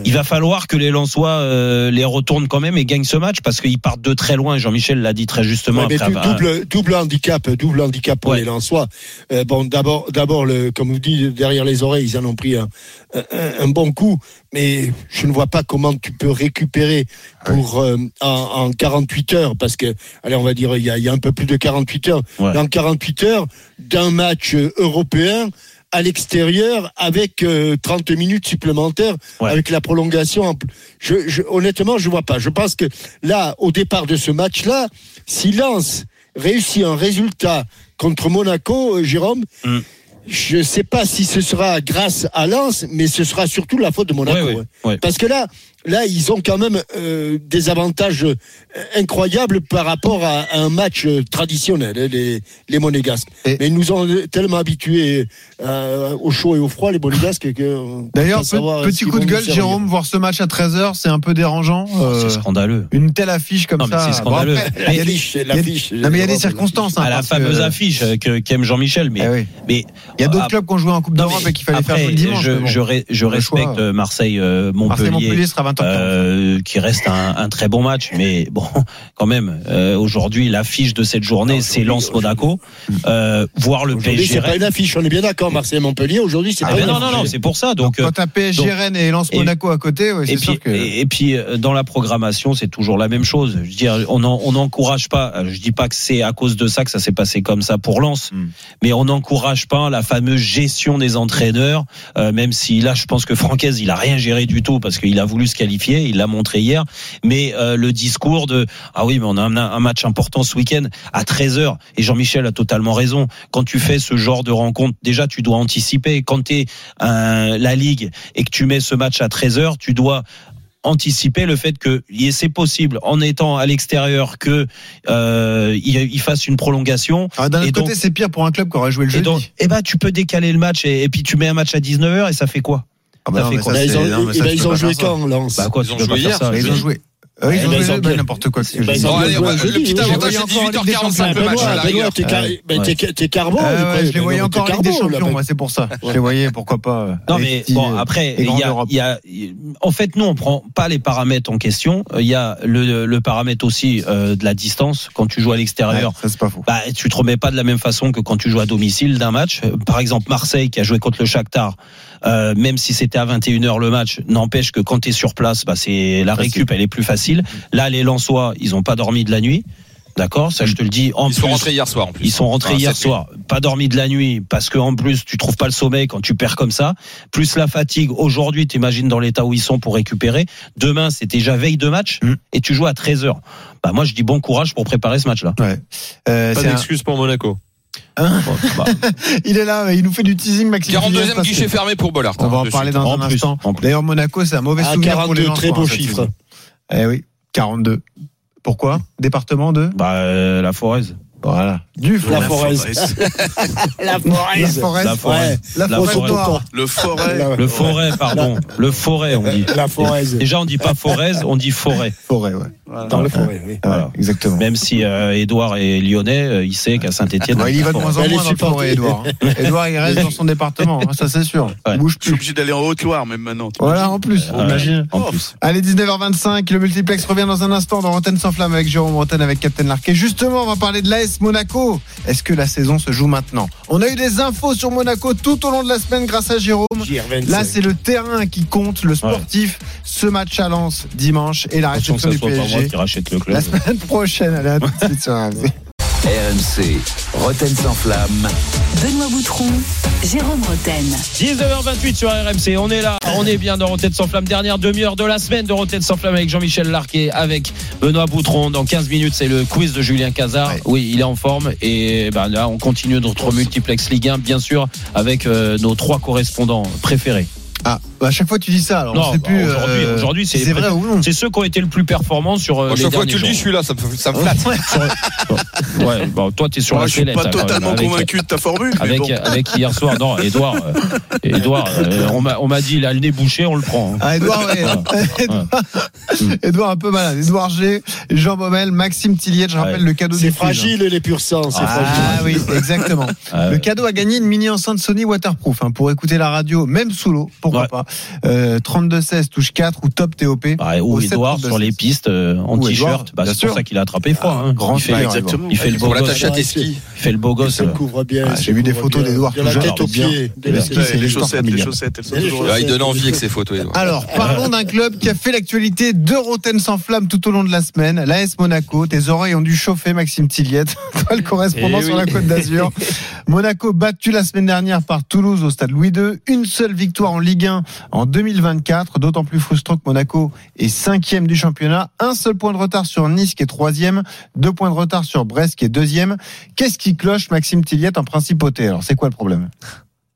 il va falloir que les Lensois euh, les retournent quand même et gagnent ce match parce qu'ils partent de très loin. Jean-Michel l'a dit très justement après. avoir- double, double handicap, double handicap pour Ouais. les Lensois. Euh, bon, d'abord, d'abord, le, comme vous dites, derrière les oreilles, ils en ont pris un, un, un bon coup, mais je ne vois pas comment tu peux récupérer pour euh, en, en 48 heures, parce que, allez, on va dire, il y a, il y a un peu plus de 48 heures. Ouais. Dans 48 heures, d'un match euh, européen à l'extérieur avec euh, 30 minutes supplémentaires Ouais. avec la prolongation. Je, je, honnêtement, je vois pas. Je pense que là, au départ de ce match-là, si Lens réussit un résultat contre Monaco, euh, Jérôme, Mm. Je ne sais pas si ce sera grâce à Lens, mais ce sera surtout la faute de Monaco. Ouais, ouais, hein. ouais. Parce que là, là, ils ont quand même euh, des avantages euh, incroyables par rapport à, à un match euh, traditionnel, hein, les, les Monégasques. Et- Mais ils nous ont tellement habitués euh, au chaud et au froid, les Monégasques, que. D'ailleurs, pe- petit coup de gueule. Jérôme, voir ce match à 13h, c'est un peu dérangeant. Oh, euh, c'est scandaleux. une telle affiche comme Non, mais ça. c'est scandaleux. après, La il y a des- fiche, il y la a- fiche. Non, mais il y a des circonstances. hein, à la parce fameuse que- affiche qu'aime Jean-Michel, mais Eh oui. mais Il y a d'autres Ah, clubs qui ont joué en Coupe d'Europe mais et qu'il fallait après, faire le dimanche. Je, mais bon. respecte Marseille, euh, Montpellier. Marseille-Montpellier sera 20h. euh, qui reste un, un très bon match. Mais bon, quand même, euh, aujourd'hui, l'affiche de cette journée, c'est aujourd'hui, Lens-Monaco. Euh, voir le Aujourd'hui, PSG c'est pas une affiche, on est bien d'accord, Marseille-Montpellier. Aujourd'hui, c'est Ah, pas mais une non, non, non, affiche. c'est pour ça. Donc, euh, Quand t'as PSG donc- Rennes et Lens et- Monaco à côté, ouais, et c'est puis, sûr que. et, et puis euh, dans la programmation, c'est toujours la même chose. Je veux dire, on en- on n'encourage pas. euh, Je dis pas que c'est à cause de ça que ça s'est passé comme ça pour Lens, Mm. mais on n'encourage pas la fameuse gestion des entraîneurs. euh, même si là, je pense que Francaise, il a rien géré du tout parce qu'il a voulu se qualifier. Il l'a montré hier. Mais euh, le discours de ah oui, mais on a un, un match important ce week-end à 13 h Et Jean-Michel a totalement raison. Quand tu fais ce genre de rencontre, déjà tu dois anticiper. Quand tu es la ligue et que tu mets ce match à 13 h tu dois anticiper le fait que et c'est possible en étant à l'extérieur que euh, il, il fasse une prolongation Ah, D'un et autre côté, c'est pire pour un club qui aurait joué le et jeudi. donc eh ben tu peux décaler le match et, et puis tu mets un match à 19h et ça fait quoi? Ah bah non, fait mais quoi Là, ça, ils ont, non, ça, bah, ils ont joué quand, Lens bah quoi Ils ont joué hier, Ils ont joué. Euh, ils ont joué n'importe quoi. Bah, jeudi, le petit oui. Avantage, c'est encore en Ligue des 18h45 Champions. le match rigueur. t'es carbone. Ah je les voyais encore en Ligue des Champions, moi, c'est pour ça. Je les voyais, pourquoi pas. euh, Non mais bon après il y a, en fait nous on prend pas les paramètres en question il y a le, paramètre aussi euh, de la distance quand tu joues à l'extérieur Ouais, ça, c'est pas faux. bah, tu te remets pas de la même façon que quand tu joues à domicile d'un match. Par exemple, Marseille qui a joué contre le Shakhtar, euh, même si c'était à 21h le match, n'empêche que quand tu es sur place, bah, c'est la Facile. récup, elle est plus facile. Là, les Lensois, ils ont pas dormi de la nuit. D'accord, ça je te le dis. En Ils sont plus, rentrés hier soir en plus. ils sont rentrés Enfin, hier soir, pas dormi de la nuit, parce que en plus tu trouves pas le sommeil quand tu perds comme ça, plus la fatigue. Aujourd'hui, t'imagines dans l'état où ils sont pour récupérer. Demain, c'est déjà veille de match Mm. et tu joues à 13 h Bah moi, je dis bon courage pour préparer ce match-là. Ouais. Euh, Pas un- d'excuse pour Monaco. Bon, bah, Il est là, il nous fait du teasing, Maxime. Tilliès, 42e parce que- guichet fermé pour Bollard. On va en De parler suite. dans En un plus, instant. en. D'ailleurs, Monaco, c'est un mauvais À souvenir pour les 42, très beau hein, chiffre. Eh oui, 42. Pourquoi? Département de? Bah euh, la Forez. Voilà. Du La. La La Forez. Forez. La. Ouais. La La Forez Forez. noire. Le forêt. La- Le forêt, pardon. Le forêt, on dit. La Forez. Déjà, on dit pas forez, on dit forêt. Forêt, ouais. Dans la forêt, oui. Voilà, Voilà. exactement. Même si euh, Edouard est lyonnais, euh, il sait qu'à Saint-Etienne. Ouais, il y va de moins en moins dans le forêt, Edouard. hein. Edouard, il reste dans son département, hein, ça c'est sûr. Ouais. Il bouge Je suis plus. obligé d'aller en Haute-Loire même maintenant. Voilà, en plus. Ouais. Imagine. En plus. Allez, 19h25, le multiplex revient dans un instant dans Rotten sans flamme avec Jérôme Rotten avec Captain Larquet. Justement, on va parler de l'AS Monaco. Est-ce que la saison se joue maintenant On a eu des infos sur Monaco tout au long de la semaine grâce à Jérôme. JR25. Là, c'est le terrain qui compte, le sportif. Ce match à Lens dimanche et la réception du PSG. qui rachète le club. La semaine prochaine, allez, à tout de suite sur RMC. Roten sans flamme. Benoît Boutron, Jérôme Roten. 19h28 sur RMC, on est là, on est bien dans Rotten sans flamme, dernière demi-heure de la semaine de Rotten sans flamme avec Jean-Michel Larquet, avec Benoît Boutron. Dans 15 minutes, c'est le quiz de Julien Cazard. Ouais. Oui, il est en forme et ben là, on continue notre multiplex Ligue 1, bien sûr, avec euh, nos trois correspondants préférés. Ah, à chaque fois tu dis ça, alors Non, on sait bah, plus. aujourd'hui- euh, aujourd'hui, c'est vrai ou non. C'est ceux qui ont été le plus performants sur euh, Moi, les chaque fois tu le dis, je jours. suis là, ça me, ça me flatte. Ouais, bon, toi, t'es sur Moi, la je suis pas hein, totalement avec- convaincu de ta formule, mais Avec, bon. avec hier soir, non, Edouard, euh, Edouard euh, on m'a on m'a dit, il a le nez bouché, on le prend. hein. Ah, Edouard, ouais. Edouard, Edouard un peu malade. Edouard G, Jean Baumel, Maxime Tilliet, je rappelle Ouais. le cadeau C'est fragile, les pur sang. C'est Ah fragile. oui, exactement. Euh, Le cadeau a gagné une mini enceinte Sony waterproof hein, pour écouter la radio, même sous l'eau, pourquoi Ouais. pas. Euh, 32-16 touche 4 ou top TOP. bah, ou Edouard 7, sur les pistes euh, en Ou t-shirt, bah, c'est pour ça qu'il a attrapé froid. hein. grand il, fait, exactement. il fait le beau Pour gosse. à tes skis. Il fait le beau gosse. couvre bien. Ah, j'ai vu des photos d'Edouard De la tête aux pieds. Les chaussettes, les familiale. chaussettes, elles sont Les toujours chaussettes. là. Ah, il donne envie avec ses photos. Alors, parlons d'un club qui a fait l'actualité de Roten sans flamme tout au long de la semaine, l'AS Monaco. Tes oreilles ont dû chauffer, Maxime Tilliet, toi le correspondant Eh sur la Côte d'Azur. Monaco battu la semaine dernière par Toulouse au stade Louis II. Une seule victoire en Ligue 1 en 2024, d'autant plus frustrant que Monaco est cinquième du championnat. Un seul point de retard sur Nice qui est troisième, deux points de retard sur Brest qui est deuxième. Qu'est-ce qui cloche, Maxime Tilliet, en principauté? Alors, c'est quoi le problème?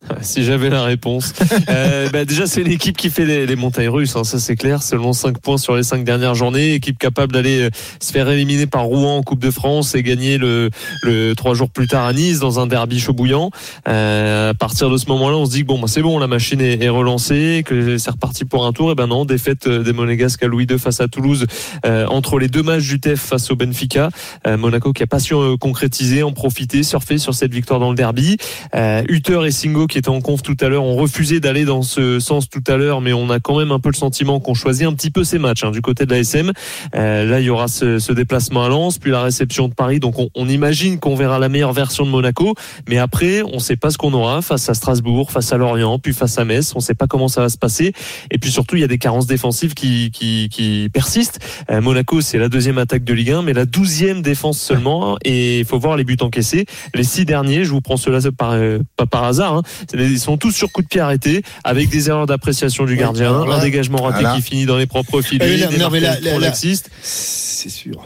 Si j'avais la réponse. Euh, bah déjà, c'est une équipe qui fait les, les montagnes russes, hein, ça c'est clair. Seulement 5 points sur les 5 dernières journées. Équipe capable d'aller euh, se faire éliminer par Rouen en Coupe de France et gagner le, le 3 jours plus tard à Nice dans un derby chaud bouillant. Euh, à partir de ce moment-là, on se dit que bon, bah, c'est bon, la machine est, est relancée, que c'est reparti pour un tour. Et ben non, défaite euh, des Monégasques à Louis II face à Toulouse euh, entre les deux matchs du TEF face au Benfica. Euh, Monaco qui a pas su euh, concrétiser, en profiter, surfer sur cette victoire dans le derby. Euh, Hutter et Singo qui qui étaient en conf tout à l'heure ont refusé d'aller dans ce sens tout à l'heure, mais on a quand même un peu le sentiment qu'on choisit un petit peu ces matchs hein, du côté de la SM. Euh, là, il y aura ce, ce, déplacement à Lens, puis la réception de Paris. Donc, on, on imagine qu'on verra la meilleure version de Monaco, mais après, on ne sait pas ce qu'on aura face à Strasbourg, face à Lorient, puis face à Metz. On ne sait pas comment ça va se passer. Et puis surtout, il y a des carences défensives qui, qui, qui persistent. Euh, Monaco, c'est la deuxième attaque de Ligue 1, mais la douzième défense seulement. Et il faut voir les buts encaissés. Les six derniers, je vous prends cela par, euh, pas par hasard, hein, ils sont tous sur coup de pied arrêtés, avec des erreurs d'appréciation du gardien, un dégagement raté Voilà. qui finit dans les propres filets, là, des non, mais là, marquages là, trop là, laxistes. C'est sûr.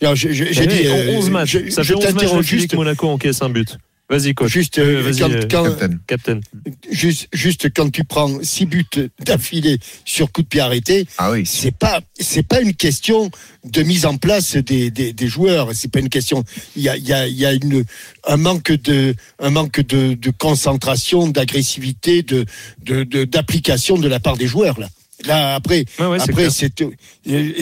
Eh J'ai oui, dit, euh, 11 matchs. je- ça fait 11 matchs juste, que Monaco encaisse un but. Vas-y, coach. juste, Euh, euh, quand, euh, quand- Captain. Captain. juste, juste quand tu prends six buts d'affilée sur coup de pied arrêté, Ah oui. c'est pas, c'est pas une question de mise en place des, des, des joueurs. C'est pas une question. Il y a, il y a, il y a une, un manque de, un manque de, de concentration, d'agressivité, de, de, de- d'application de la part des joueurs là. Là après, Ouais, ouais, c'est après c'est,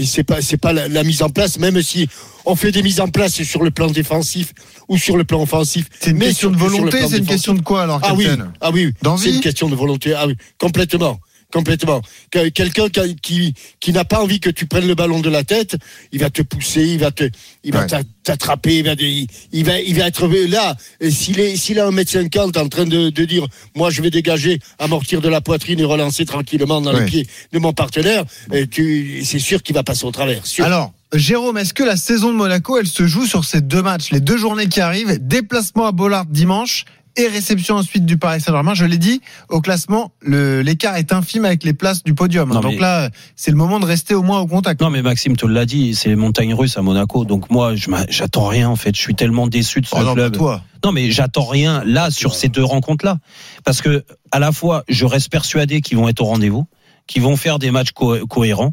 c'est pas, c'est pas la, la mise en place. Même si on fait des mises en place sur le plan défensif ou sur le plan offensif, C'est une mais question de sur volonté, c'est une défensif. question de quoi alors, Ah oui, Captain ah oui, c'est une question de volonté. Ah oui, complètement. Complètement. Que- Quelqu'un qui, qui, qui n'a pas envie que tu prennes le ballon de la tête, il va te pousser, il va te, il Ouais. t'attraper, il va, il, il va, il va être là. S'il est, s'il a un mètre cinquante en train de, de dire, moi je vais dégager, amortir de la poitrine et relancer tranquillement dans Ouais. les pieds de mon partenaire, et tu, c'est sûr qu'il va passer au travers. Sûr. Alors, Jérôme, est-ce que la saison de Monaco, elle se joue sur ces deux matchs, les deux journées qui arrivent, déplacement à Bollard dimanche et réception ensuite du Paris Saint-Germain. Je l'ai dit, au classement, le- l'écart est infime avec les places du podium. Non, Donc mais- là, c'est le moment de rester au moins au contact. Non mais Maxime te l'a dit, c'est les montagnes russes à Monaco. Donc moi, je j'attends rien en fait. Je suis tellement déçu de ce Oh non, club. pas toi. Non mais j'attends rien là sur ces deux rencontres là, parce que à la fois je reste persuadé qu'ils vont être au rendez-vous, qu'ils vont faire des matchs co- cohérents.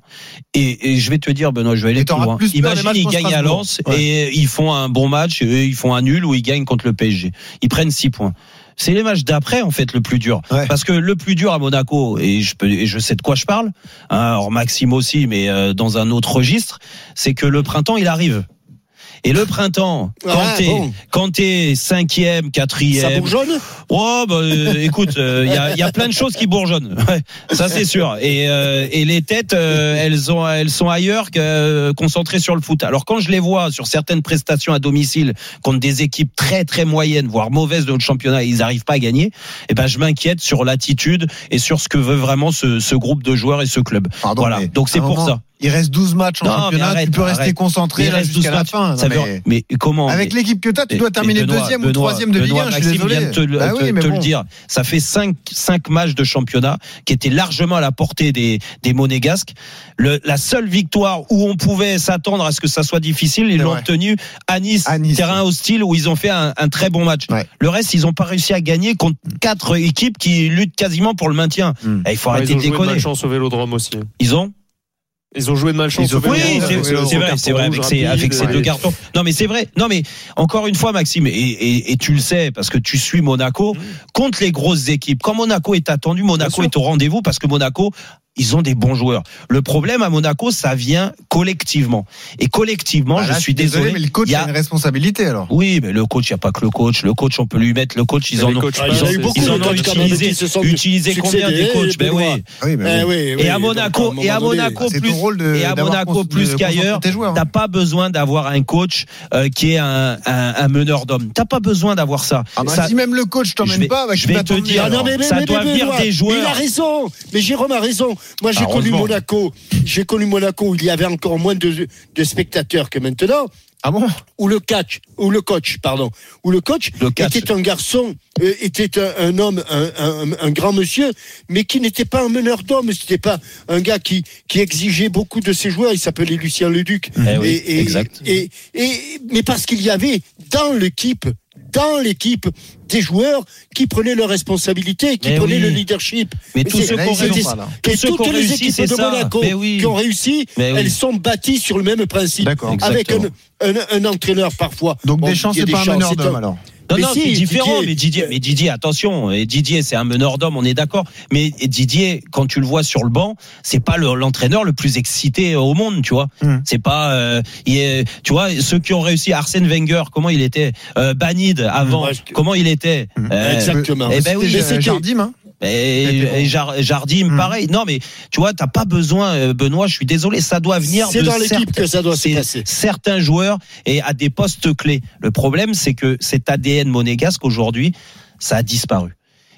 Et, et je vais te dire, Benoît, je vais aller plus loin. plus Imagine ils gagnent à. Lens Ouais. et ils font un bon match, et eux, ils font un nul ou ils gagnent contre le PSG. Ils prennent six points. C'est les matchs d'après en fait le plus dur, Ouais. parce que le plus dur à Monaco et je peux et je sais de quoi je parle. Hein, alors Maxime aussi, mais euh, dans un autre registre, c'est que le printemps il arrive. Et le printemps, quand Ah, t'es bon. quand t'es cinquième, Ça quatrième, bourgeonne? Oh, bah, euh, écoute, il y, a, y a plein de choses qui bourgeonnent. Ouais, ça, c'est sûr. Et, euh, et les têtes, euh, elles, ont, elles sont ailleurs que euh, concentrées sur le foot. Alors, quand je les vois sur certaines prestations à domicile contre des équipes très, très moyennes, voire mauvaises de notre championnat, et ils n'arrivent pas à gagner, eh ben, je m'inquiète sur l'attitude et sur ce que veut vraiment ce, ce groupe de joueurs et ce club. Pardon, voilà. Donc, c'est pour moment, ça. Il reste 12 matchs en Non, mais championnat, arrête, tu peux rester concentré Il là, reste 12 jusqu'à la matchs. fin. Non, Ça mais mais comment Avec mais- l'équipe que tu as, tu dois terminer Benoît, deuxième ou troisième de Ligue Benoît, 1, je suis désolé. vient de te, le- Bah te- oui, mais te bon. le dire. Ça fait cinq, cinq matchs de championnat qui étaient largement à la portée des, des monégasques. Le, la seule victoire où on pouvait s'attendre à ce que ça soit difficile, ils l'ont vrai. obtenu à Nice, À Nice, terrain hostile où ils ont fait un, un très bon match. Ouais. Le reste, ils n'ont pas réussi à gagner contre quatre équipes qui luttent quasiment pour le maintien. Hmm. Eh, il faut arrêter ils ont de déconner. malchance au Vélodrome aussi. Ils ont Ils ont joué de malchance oui, c'est vrai, c'est vrai, avec ces, avec deux cartons. Non, mais c'est vrai. Non, mais encore une fois, Maxime, et, et, et tu le sais, parce que tu suis Monaco, contre les grosses équipes, quand Monaco est attendu, Monaco est au rendez-vous parce que Monaco, ils ont des bons joueurs. Le problème à Monaco, ça vient collectivement. Et collectivement, Bah là, je suis désolé. mais le coach il y a a- une responsabilité alors. Oui, mais le coach, il n'y a pas que le coach. Le coach, on peut lui mettre le coach. Ils en ont, Ah, ils ont- eu beaucoup ils en ont utilisé, combien des coachs? Ben oui. Ah oui, mais Eh oui, Et oui, à donc, Monaco, et à Monaco C'est plus, ton rôle de et à Monaco plus qu'ailleurs, joueurs, hein. T'as pas besoin d'avoir un coach euh, qui est un, un, un meneur d'hommes. T'as pas besoin d'avoir ça. Ah bah, Ça- si même le coach t'emmène pas, bah, je vais va te dire, Ah ça doit venir des joueurs. Il a raison. Mais Jérôme a raison. Moi, j'ai connu. Monaco. J'ai connu Monaco où il y avait encore moins de, de spectateurs que maintenant. Ah bon Où le catch, ou le coach, pardon, où le coach Le était un garçon, euh, était un, un homme, un, un- un grand monsieur, mais qui n'était pas un meneur d'hommes. C'était pas un gars qui, qui exigeait beaucoup de ses joueurs. Il s'appelait Lucien Leduc. Eh oui, exact. Et, et, mais parce qu'il y avait dans l'équipe, dans l'équipe, des joueurs qui prenaient leurs responsabilités, qui Mais prenaient oui. le leadership. Mais Mais tous ceux qui réussi, pas là. Et toutes les réussi, équipes de. Monaco oui. qui ont réussi, Mais oui. elles sont bâties sur le même principe. Avec un, Exactement. un, un entraîneur parfois. Donc Bon, Deschamps, a c'est pas un meneur d'hommes alors. Non, Mais non, si, c'est différent. Didier- mais Didier, mais Didier, attention. Et Didier, c'est un meneur d'hommes, on est d'accord. Mais Didier, quand tu le vois sur le banc, c'est pas le- l'entraîneur le plus excité au monde, tu vois. Hmm. C'est pas, euh, il est- tu vois, ceux qui ont réussi, Arsène Wenger, comment il était, euh, Banide avant, Ouais, je- comment il était. Hmm. Euh, Exactement. eh ben oui, c'était- Jardim, hein et, et Jar- Jardim, Hmm. pareil. Non, mais tu vois, t'as pas besoin, euh, Benoît. Je suis désolé, ça doit venir. C'est de dans l'équipe que ça doit se c'est passer. certains joueurs et à des postes clés. Le problème, c'est que cet ADN monégasque aujourd'hui, ça a disparu.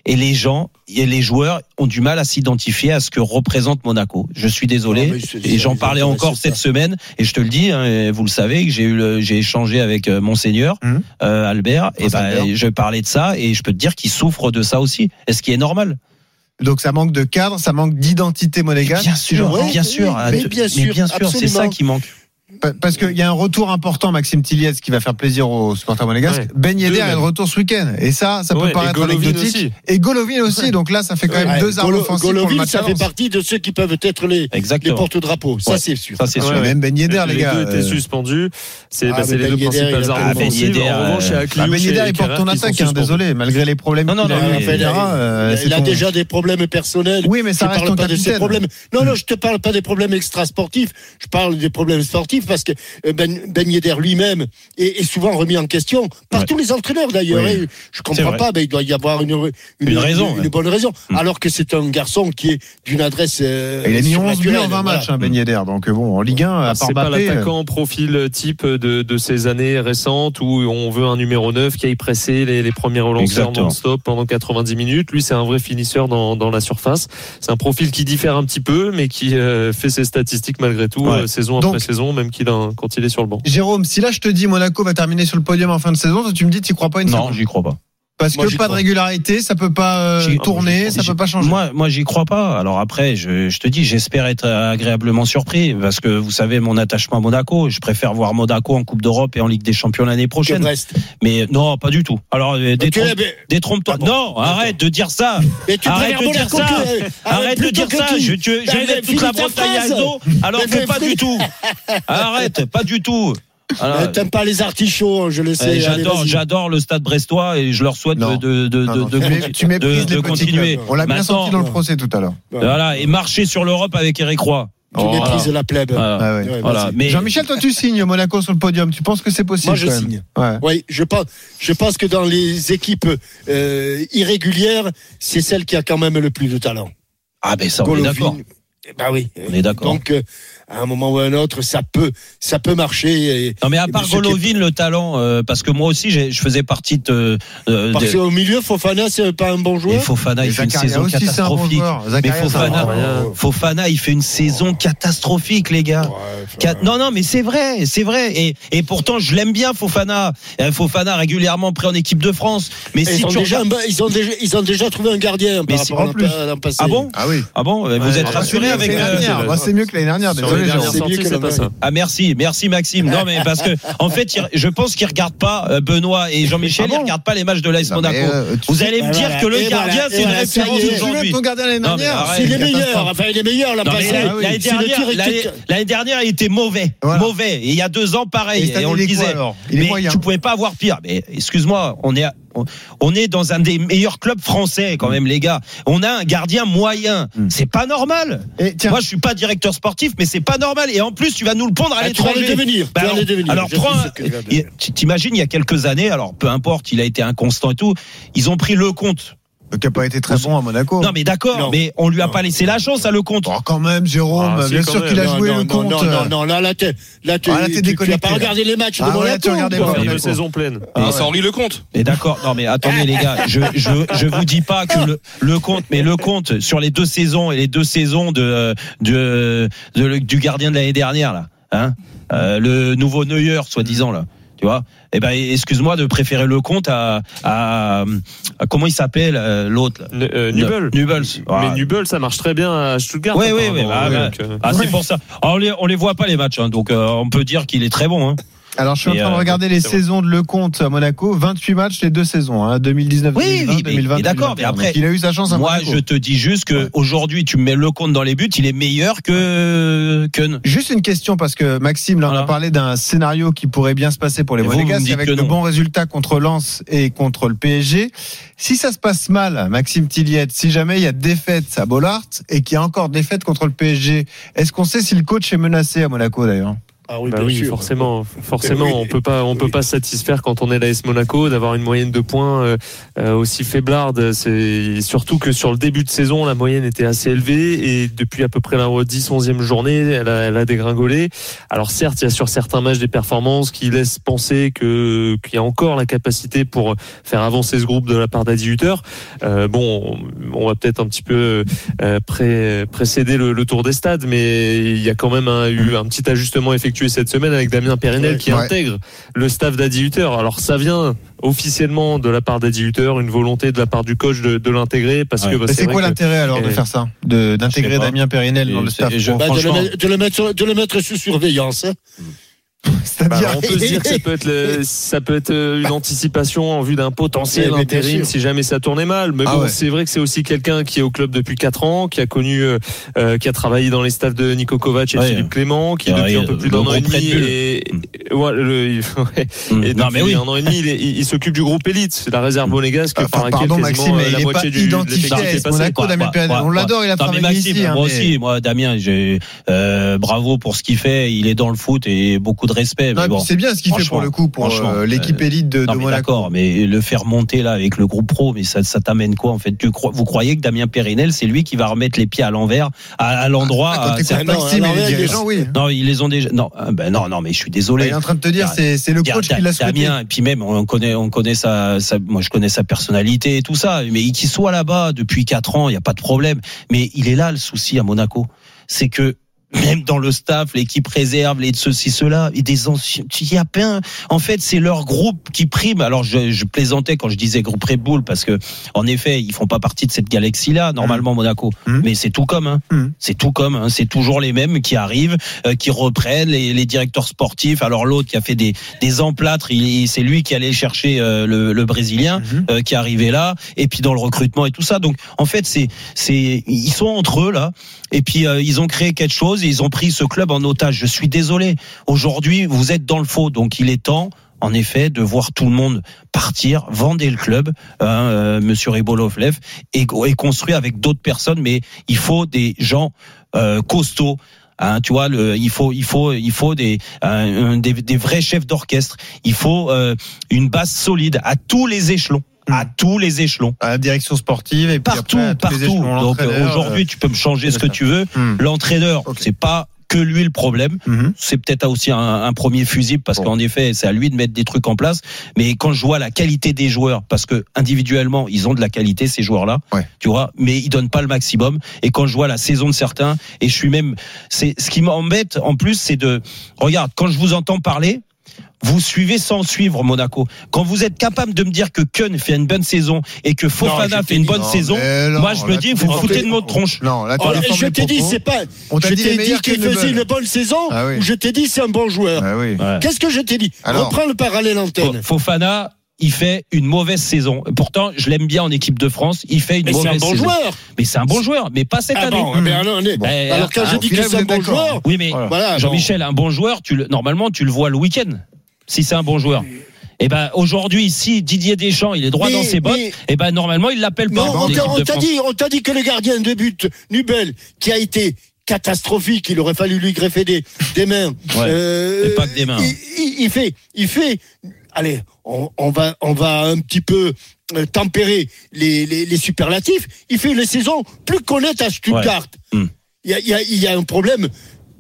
Et les gens et les joueurs ont du mal à s'identifier à ce que représente Monaco. Je suis désolé. Non, c'est- et j'en parlais encore ça. cette semaine. Et je te le dis, hein, vous le savez, que j'ai eu, j'ai échangé avec euh, monseigneur Mhm. euh, Albert. Et ben, Albert. je parlais de ça et je peux te dire qu'il souffre de ça aussi. Est-ce qui est normal Donc ça manque de cadre, ça manque d'identité monégasque. Bien sûr, Ouais, bien oui, sûr, mais Ah, bien mais sûr, bien sûr, c'est ça qui manque. Pa- Parce qu'il y a un retour important, Maxime Tilliez, qui va faire plaisir aux supporters monégasques. Ouais. Ben Yedder est de retour ce week-end. Et ça, ça peut Ouais, et paraître Golovin anecdotique. aussi. Et Golovin aussi. Donc là, ça fait quand même Ouais, deux armes offensives pour le Golovin, match ça fait partie de ceux qui peuvent être les, les porte-drapeaux. Ça, Ouais. c'est sûr. Ça, c'est sûr. ouais. Même Ben Yedder, les, les gars. deux étaient euh, suspendus. C'est Ah, bah, mais les deux Ben Yedder, principales il a- armes Ben offensives. Yedder, En revanche, il y a euh, Ah, Ben Yedder, il porte ton attaque, hein, désolé, malgré les problèmes Non, non, qu'il a euh, il a déjà des problèmes personnels. Oui, mais ça reste parle ton pas de ses capitaine. problèmes. Non, non, je te parle pas des problèmes extra-sportifs. Je parle des problèmes sportifs parce que euh, Ben, ben Yedder lui-même est, est souvent remis en question par Ouais. tous les entraîneurs d'ailleurs. Oui. Je comprends pas, mais il doit y avoir une, une, Une raison, une, ouais. bonne raison. Mm. Alors que c'est un garçon qui est d'une adresse. euh, Il a mis 11 buts en surnaturelle, 20 voilà. matchs, hein, Ben Yedder. Donc bon, en Ligue 1, à part C'est pas Mbappé, euh, l'attaquant profil type de, de ces années récentes où on veut un numéro 9 qui aille presser les, les premiers relanceurs non-stop pendant 90 minutes. Lui, c'est un vrai finisseur dans, dans la surface. C'est un profil qui diffère un petit peu, mais qui euh, fait ses statistiques malgré tout, Ouais. euh, saison Donc- après saison, même qu'il a, quand il est sur le banc. Jérôme, si là je te dis Monaco va terminer sur le podium en fin de saison, toi, tu me dis tu crois pas une Non, j'y crois pas. Parce Moi, que pas de régularité, ça peut pas euh, tourner, ça peut pas changer. Moi, moi, j'y crois pas. Alors après, je, je te dis, j'espère être agréablement surpris parce que vous savez mon attachement à Monaco. Je préfère voir Monaco en Coupe d'Europe et en Ligue des Champions l'année prochaine. Mais non, pas du tout. Alors euh, détrompe- détrompe-toi. Ah bon. Non, arrête de dire ça. mais tu Arrête de dire ça. que- Arrête de dire ça. Je, tu, Ben, j'aimais ben, toute la Bretagne à dos, alors que pas du tout. Arrête, pas du tout. Alors, Euh, T'aimes pas les artichauts, je le sais. Allez, j'adore, le Stade Brestois et je leur souhaite Non. de, de, de, Non, non, de, tu, mets- conti- tu méprises de- les de petits continuer. clubs. On l'a bien senti dans le procès tout à l'heure. Voilà, et marcher sur l'Europe avec Eric Roy. Tu Oh, méprises la plèbe. voilà. Ah ouais. Ouais, Voilà, mais Jean-Michel, toi tu signes Monaco sur le podium. Tu penses que c'est possible Moi, je quand même signe. Ouais. Oui, je pense, je pense que dans les équipes euh, irrégulières, c'est celle qui a quand même le plus de talent. ah ben ça on est d'accord. Eh Ben oui. On est d'accord. Donc, euh, à un moment ou à un autre, ça peut, ça peut marcher. Et, Non mais à part Golovin le talent, euh, parce que moi aussi je faisais partie de. de- Parce de- qu'au milieu, Fofana, c'est pas un bon et joueur. Fofana il fait une saison un bon catastrophique. mais Fofana. Fofana, il fait une saison catastrophique, les gars. Non, non, mais c'est vrai, c'est vrai. Et, et pourtant, je l'aime bien, Fofana. Euh, Fofana régulièrement pris en équipe de France. Mais Et si ils, ont tu déjà, regardes- ils, ont déjà, ils ont déjà trouvé un gardien Mais par c'est rapport en à plus. l'an- à l'an passé. Ah bon? Ah oui. Ah bon? Vous Ouais, êtes rassuré avec euh, c'est mieux que l'année dernière. Sur Désolé, les Jérôme. dernières c'est mieux sorties, que c'est la pas vraie. ça. Ah merci, merci Maxime. Non mais parce que en fait, je pense qu'ils regardent pas euh, Benoît et Jean-Michel, Ah ils regardent pas les matchs de l'AS Monaco. euh, Vous allez me dire que le gardien c'est une référence aujourd'hui. C'est les meilleurs. Enfin, il est meilleur l'an Non, mais passé. l'année- Ah dernière, il était mauvais, mauvais. Et il y a deux ans, pareil. Et on le disait. alors? Il est mais moyen. tu pouvais pas avoir pire. Mais excuse-moi, on est, à- on- est dans un des meilleurs clubs français quand même, les gars. On a un gardien moyen. Mm. C'est pas normal. Et tiens, Moi, je suis pas directeur sportif, mais c'est pas normal. Et en plus, tu vas nous le pondre à Ah, tu vas l'étranger. devenir. Bah tu vas alors, le devenir. alors t'imagines il y a quelques années, alors peu importe, il a été inconstant et tout, ils ont pris le compte. Qui a pas été très bon à Monaco. Non mais d'accord, mais on lui a Non. pas laissé la chance à le compte. Oh, quand même, Jérôme. Ah, bien sûr qu'il a Non, joué non, le non, compte. Non, non, non, là, là, t'es, là, t'es- Ah, là, tu- pas là. regardé les matchs de Ah ouais, Monaco. tu regardais pas. Deux saisons pleines. Ah Et ouais. c'est Henri Lecomte. Mais d'accord, non mais attendez les gars, je je je vous dis pas que le, le compte, mais le compte sur les deux saisons et les deux saisons de de, de- du gardien de l'année dernière là, hein, euh, le nouveau Neuer soi-disant là, tu vois. Eh ben excuse-moi de préférer le compte à à, à- comment il s'appelle euh, l'autre euh, Nubel. Mais Ah. Nubel, ça marche très bien à Stuttgart. Oui, oui, oui, bah, Donc, euh, Ah, c'est pour ça. Ah, on les on les voit pas les matchs, hein, donc euh, on peut dire qu'il est très bon. Hein. Alors, je suis en train de euh, regarder les saisons de Lecomte à Monaco. 28 matchs, les deux saisons, hein, 2019, Oui, 2020, oui, mais- 2020, mais d'accord, mais 2021. après, il a eu sa chance à Moi, Monaco. je te dis juste que aujourd'hui, tu mets le compte dans les buts, il est meilleur que Kun. Juste une question parce que Maxime, là, on a parlé d'un scénario qui pourrait bien se passer pour les Monégasques avec de bons résultats contre Lens et contre le PSG. Si ça se passe mal, Maxime Tilliette, si jamais il y a défaite à Bollard et qu'il y a encore défaite contre le PSG, est-ce qu'on sait si le coach est menacé à Monaco d'ailleurs? Ah oui, Bah bien oui, sûr. forcément, forcément, Oui. on peut pas, on peut Oui. pas se satisfaire quand on est l'AS Monaco d'avoir une moyenne de points euh, euh, aussi faiblarde. C'est surtout que sur le début de saison, la moyenne était assez élevée et depuis à peu près la 10 11e journée, elle a, elle a dégringolé. Alors certes, il y a sur certains matchs des performances qui laissent penser que qu'il y a encore la capacité pour faire avancer ce groupe de la part d'Adi Hutter. Euh, bon, on, va peut-être un petit peu euh, pré- précéder le, le tour des stades, mais il y a quand même un- eu un petit ajustement effectué cette semaine avec Damien Pérenel Ouais, qui ouais. intègre le staff d'Adi Hutter. Alors ça vient officiellement de la part d'Adi Hutter, une volonté de la part du coach de, de l'intégrer parce Ouais. que bah, Mais C'est quoi l'intérêt alors de faire ça D'intégrer. Damien Périnel dans le staff je- Bon, Bah, de, le de le mettre, de le mettre sous surveillance. hein. Bah, C'est-à-dire alors, on peut se dire que ça peut être, le- ça peut être euh, une anticipation en vue d'un potentiel mais intérim si jamais ça tournait mal. Mais Ah bon, ouais. c'est vrai que c'est aussi quelqu'un qui est au club depuis 4 ans, qui a connu, euh, euh, qui a travaillé dans les staffs de Nico Kovac et Ouais. Philippe Clément, qui Ouais, depuis un peu plus d'un an et demi et, et- ouais, le- il- ouais. Et Non, depuis mais oui. un an et demi, il, il- il s'occupe du groupe élite, c'est la réserve monégasque Enfin, par laquelle pardon quasiment Maxime, mais euh, il la pas moitié du de identifié à. Monaco, Damien On l'adore, il a travaillé ici. hein, moi aussi, moi, Damien, j'ai euh, bravo pour ce qu'il fait. Il est dans le foot et beaucoup de respect. Non, mais et puis bon. c'est bien ce qu'il fait pour le coup, pour euh, l'équipe euh, élite de, de Non, mais Monaco. d'accord, mais le faire monter là avec le groupe pro, mais ça, ça t'amène quoi en fait? Tu crois, Vous croyez que Damien Périnel, c'est lui qui va remettre les pieds à l'envers, à, à l'endroit Ah, non, oui. Ils les ont déjà. Non, ah, ben non, non, mais je suis désolé. Il est en train de te dire, c'est le coach qui l'a souhaité. Damien, et puis même, on connaît, on connaît sa, sa- moi je connais sa personnalité et tout ça, mais qu'il soit là-bas depuis 4 ans, il n'y a pas de problème. Mais il est là le souci à Monaco, c'est que même dans le staff, l'équipe réserve, les de ceci, cela, et des anciens, il y a plein. En fait, c'est leur groupe qui prime. Alors, je, je plaisantais quand je disais groupe Red Bull parce que, en effet, ils font pas partie de cette galaxie-là, normalement, Monaco. Mhm. Mais c'est tout comme, hein. Mhm. C'est tout comme, hein. C'est toujours les mêmes qui arrivent, euh, qui reprennent les, les directeurs sportifs. Alors, l'autre qui a fait des, des emplâtres, il, c'est lui qui allait chercher euh, le, le Brésilien, euh, qui arrivé là, et puis dans le recrutement et tout ça. Donc, en fait, c'est, c'est, ils sont entre eux là, et puis euh, ils ont créé quelque chose, ils ont pris ce club en otage. Je suis désolé. Aujourd'hui, vous êtes dans le faux, donc il est temps. En effet, de voir tout le monde partir, vendre le club, hein, euh, Monsieur Ribolovlev, et, et construire avec d'autres personnes. Mais il faut des gens euh, costauds. Hein, il faut, des vrais chefs d'orchestre. Il faut euh, une base solide à tous les échelons, à tous les échelons, À la direction sportive et puis partout, après, à tous les partout. échelons, Donc aujourd'hui, tu peux me changer ce que tu veux. Hmm. L'entraîneur, Ok. c'est pas que lui le problème. Mhm. C'est peut-être aussi un, un premier fusible parce Bon. qu'en effet, c'est à lui de mettre des trucs en place. Mais quand je vois la qualité des joueurs, parce que individuellement, ils ont de la qualité ces joueurs-là, Ouais. tu vois, mais ils donnent pas le maximum. Et quand je vois la saison de certains, et je suis même, c'est ce qui m'embête en plus, c'est de, regarde, quand je vous entends parler. Vous suivez sans suivre Monaco. Quand vous êtes capable de me dire que Kun fait une bonne saison et que Fofana fait une bonne Non, saison, non, moi je me dis, vous foutez de notre tronche. Non, là, tu Oh, je t'ai dit, c'est pas. On je t'ai dit qu'il faisait une bonne saison Ah oui. ou je t'ai dit c'est un bon joueur. Ah oui. Ouais. Qu'est-ce que je t'ai dit? Alors Reprends le parallèle antenne. Fofana, il fait une mauvaise saison. Pourtant, je l'aime bien en équipe de France. Il fait une Mais c'est mauvaise un bon saison. joueur. Mais c'est un bon joueur, mais pas cette Ah année. bon, eh ben, alors, est- Bon. Eh, alors quand ah, je dis que c'est un bon joueur, Oui, mais voilà. Jean-Michel, un bon joueur, tu le, normalement, tu le vois le week-end. Si c'est un bon joueur. Et ben aujourd'hui, si Didier Deschamps, il est droit Mais- dans ses bottes, mais- et ben normalement, il l'appelle Mais pas. on en t'a- équipe on t'a dit, on t'a dit que le gardien de but, Nubel, qui a été catastrophique, il aurait fallu lui greffer des, des mains. Ouais, Euh, pas que des mains. Il, il- il fait, il fait. Allez, on, on va, on va un petit peu euh, tempérer les, les, les superlatifs. Il fait une saison plus qu'honnête à Stuttgart. Ouais. Hmm. Il y, a, il y, a, il y a un problème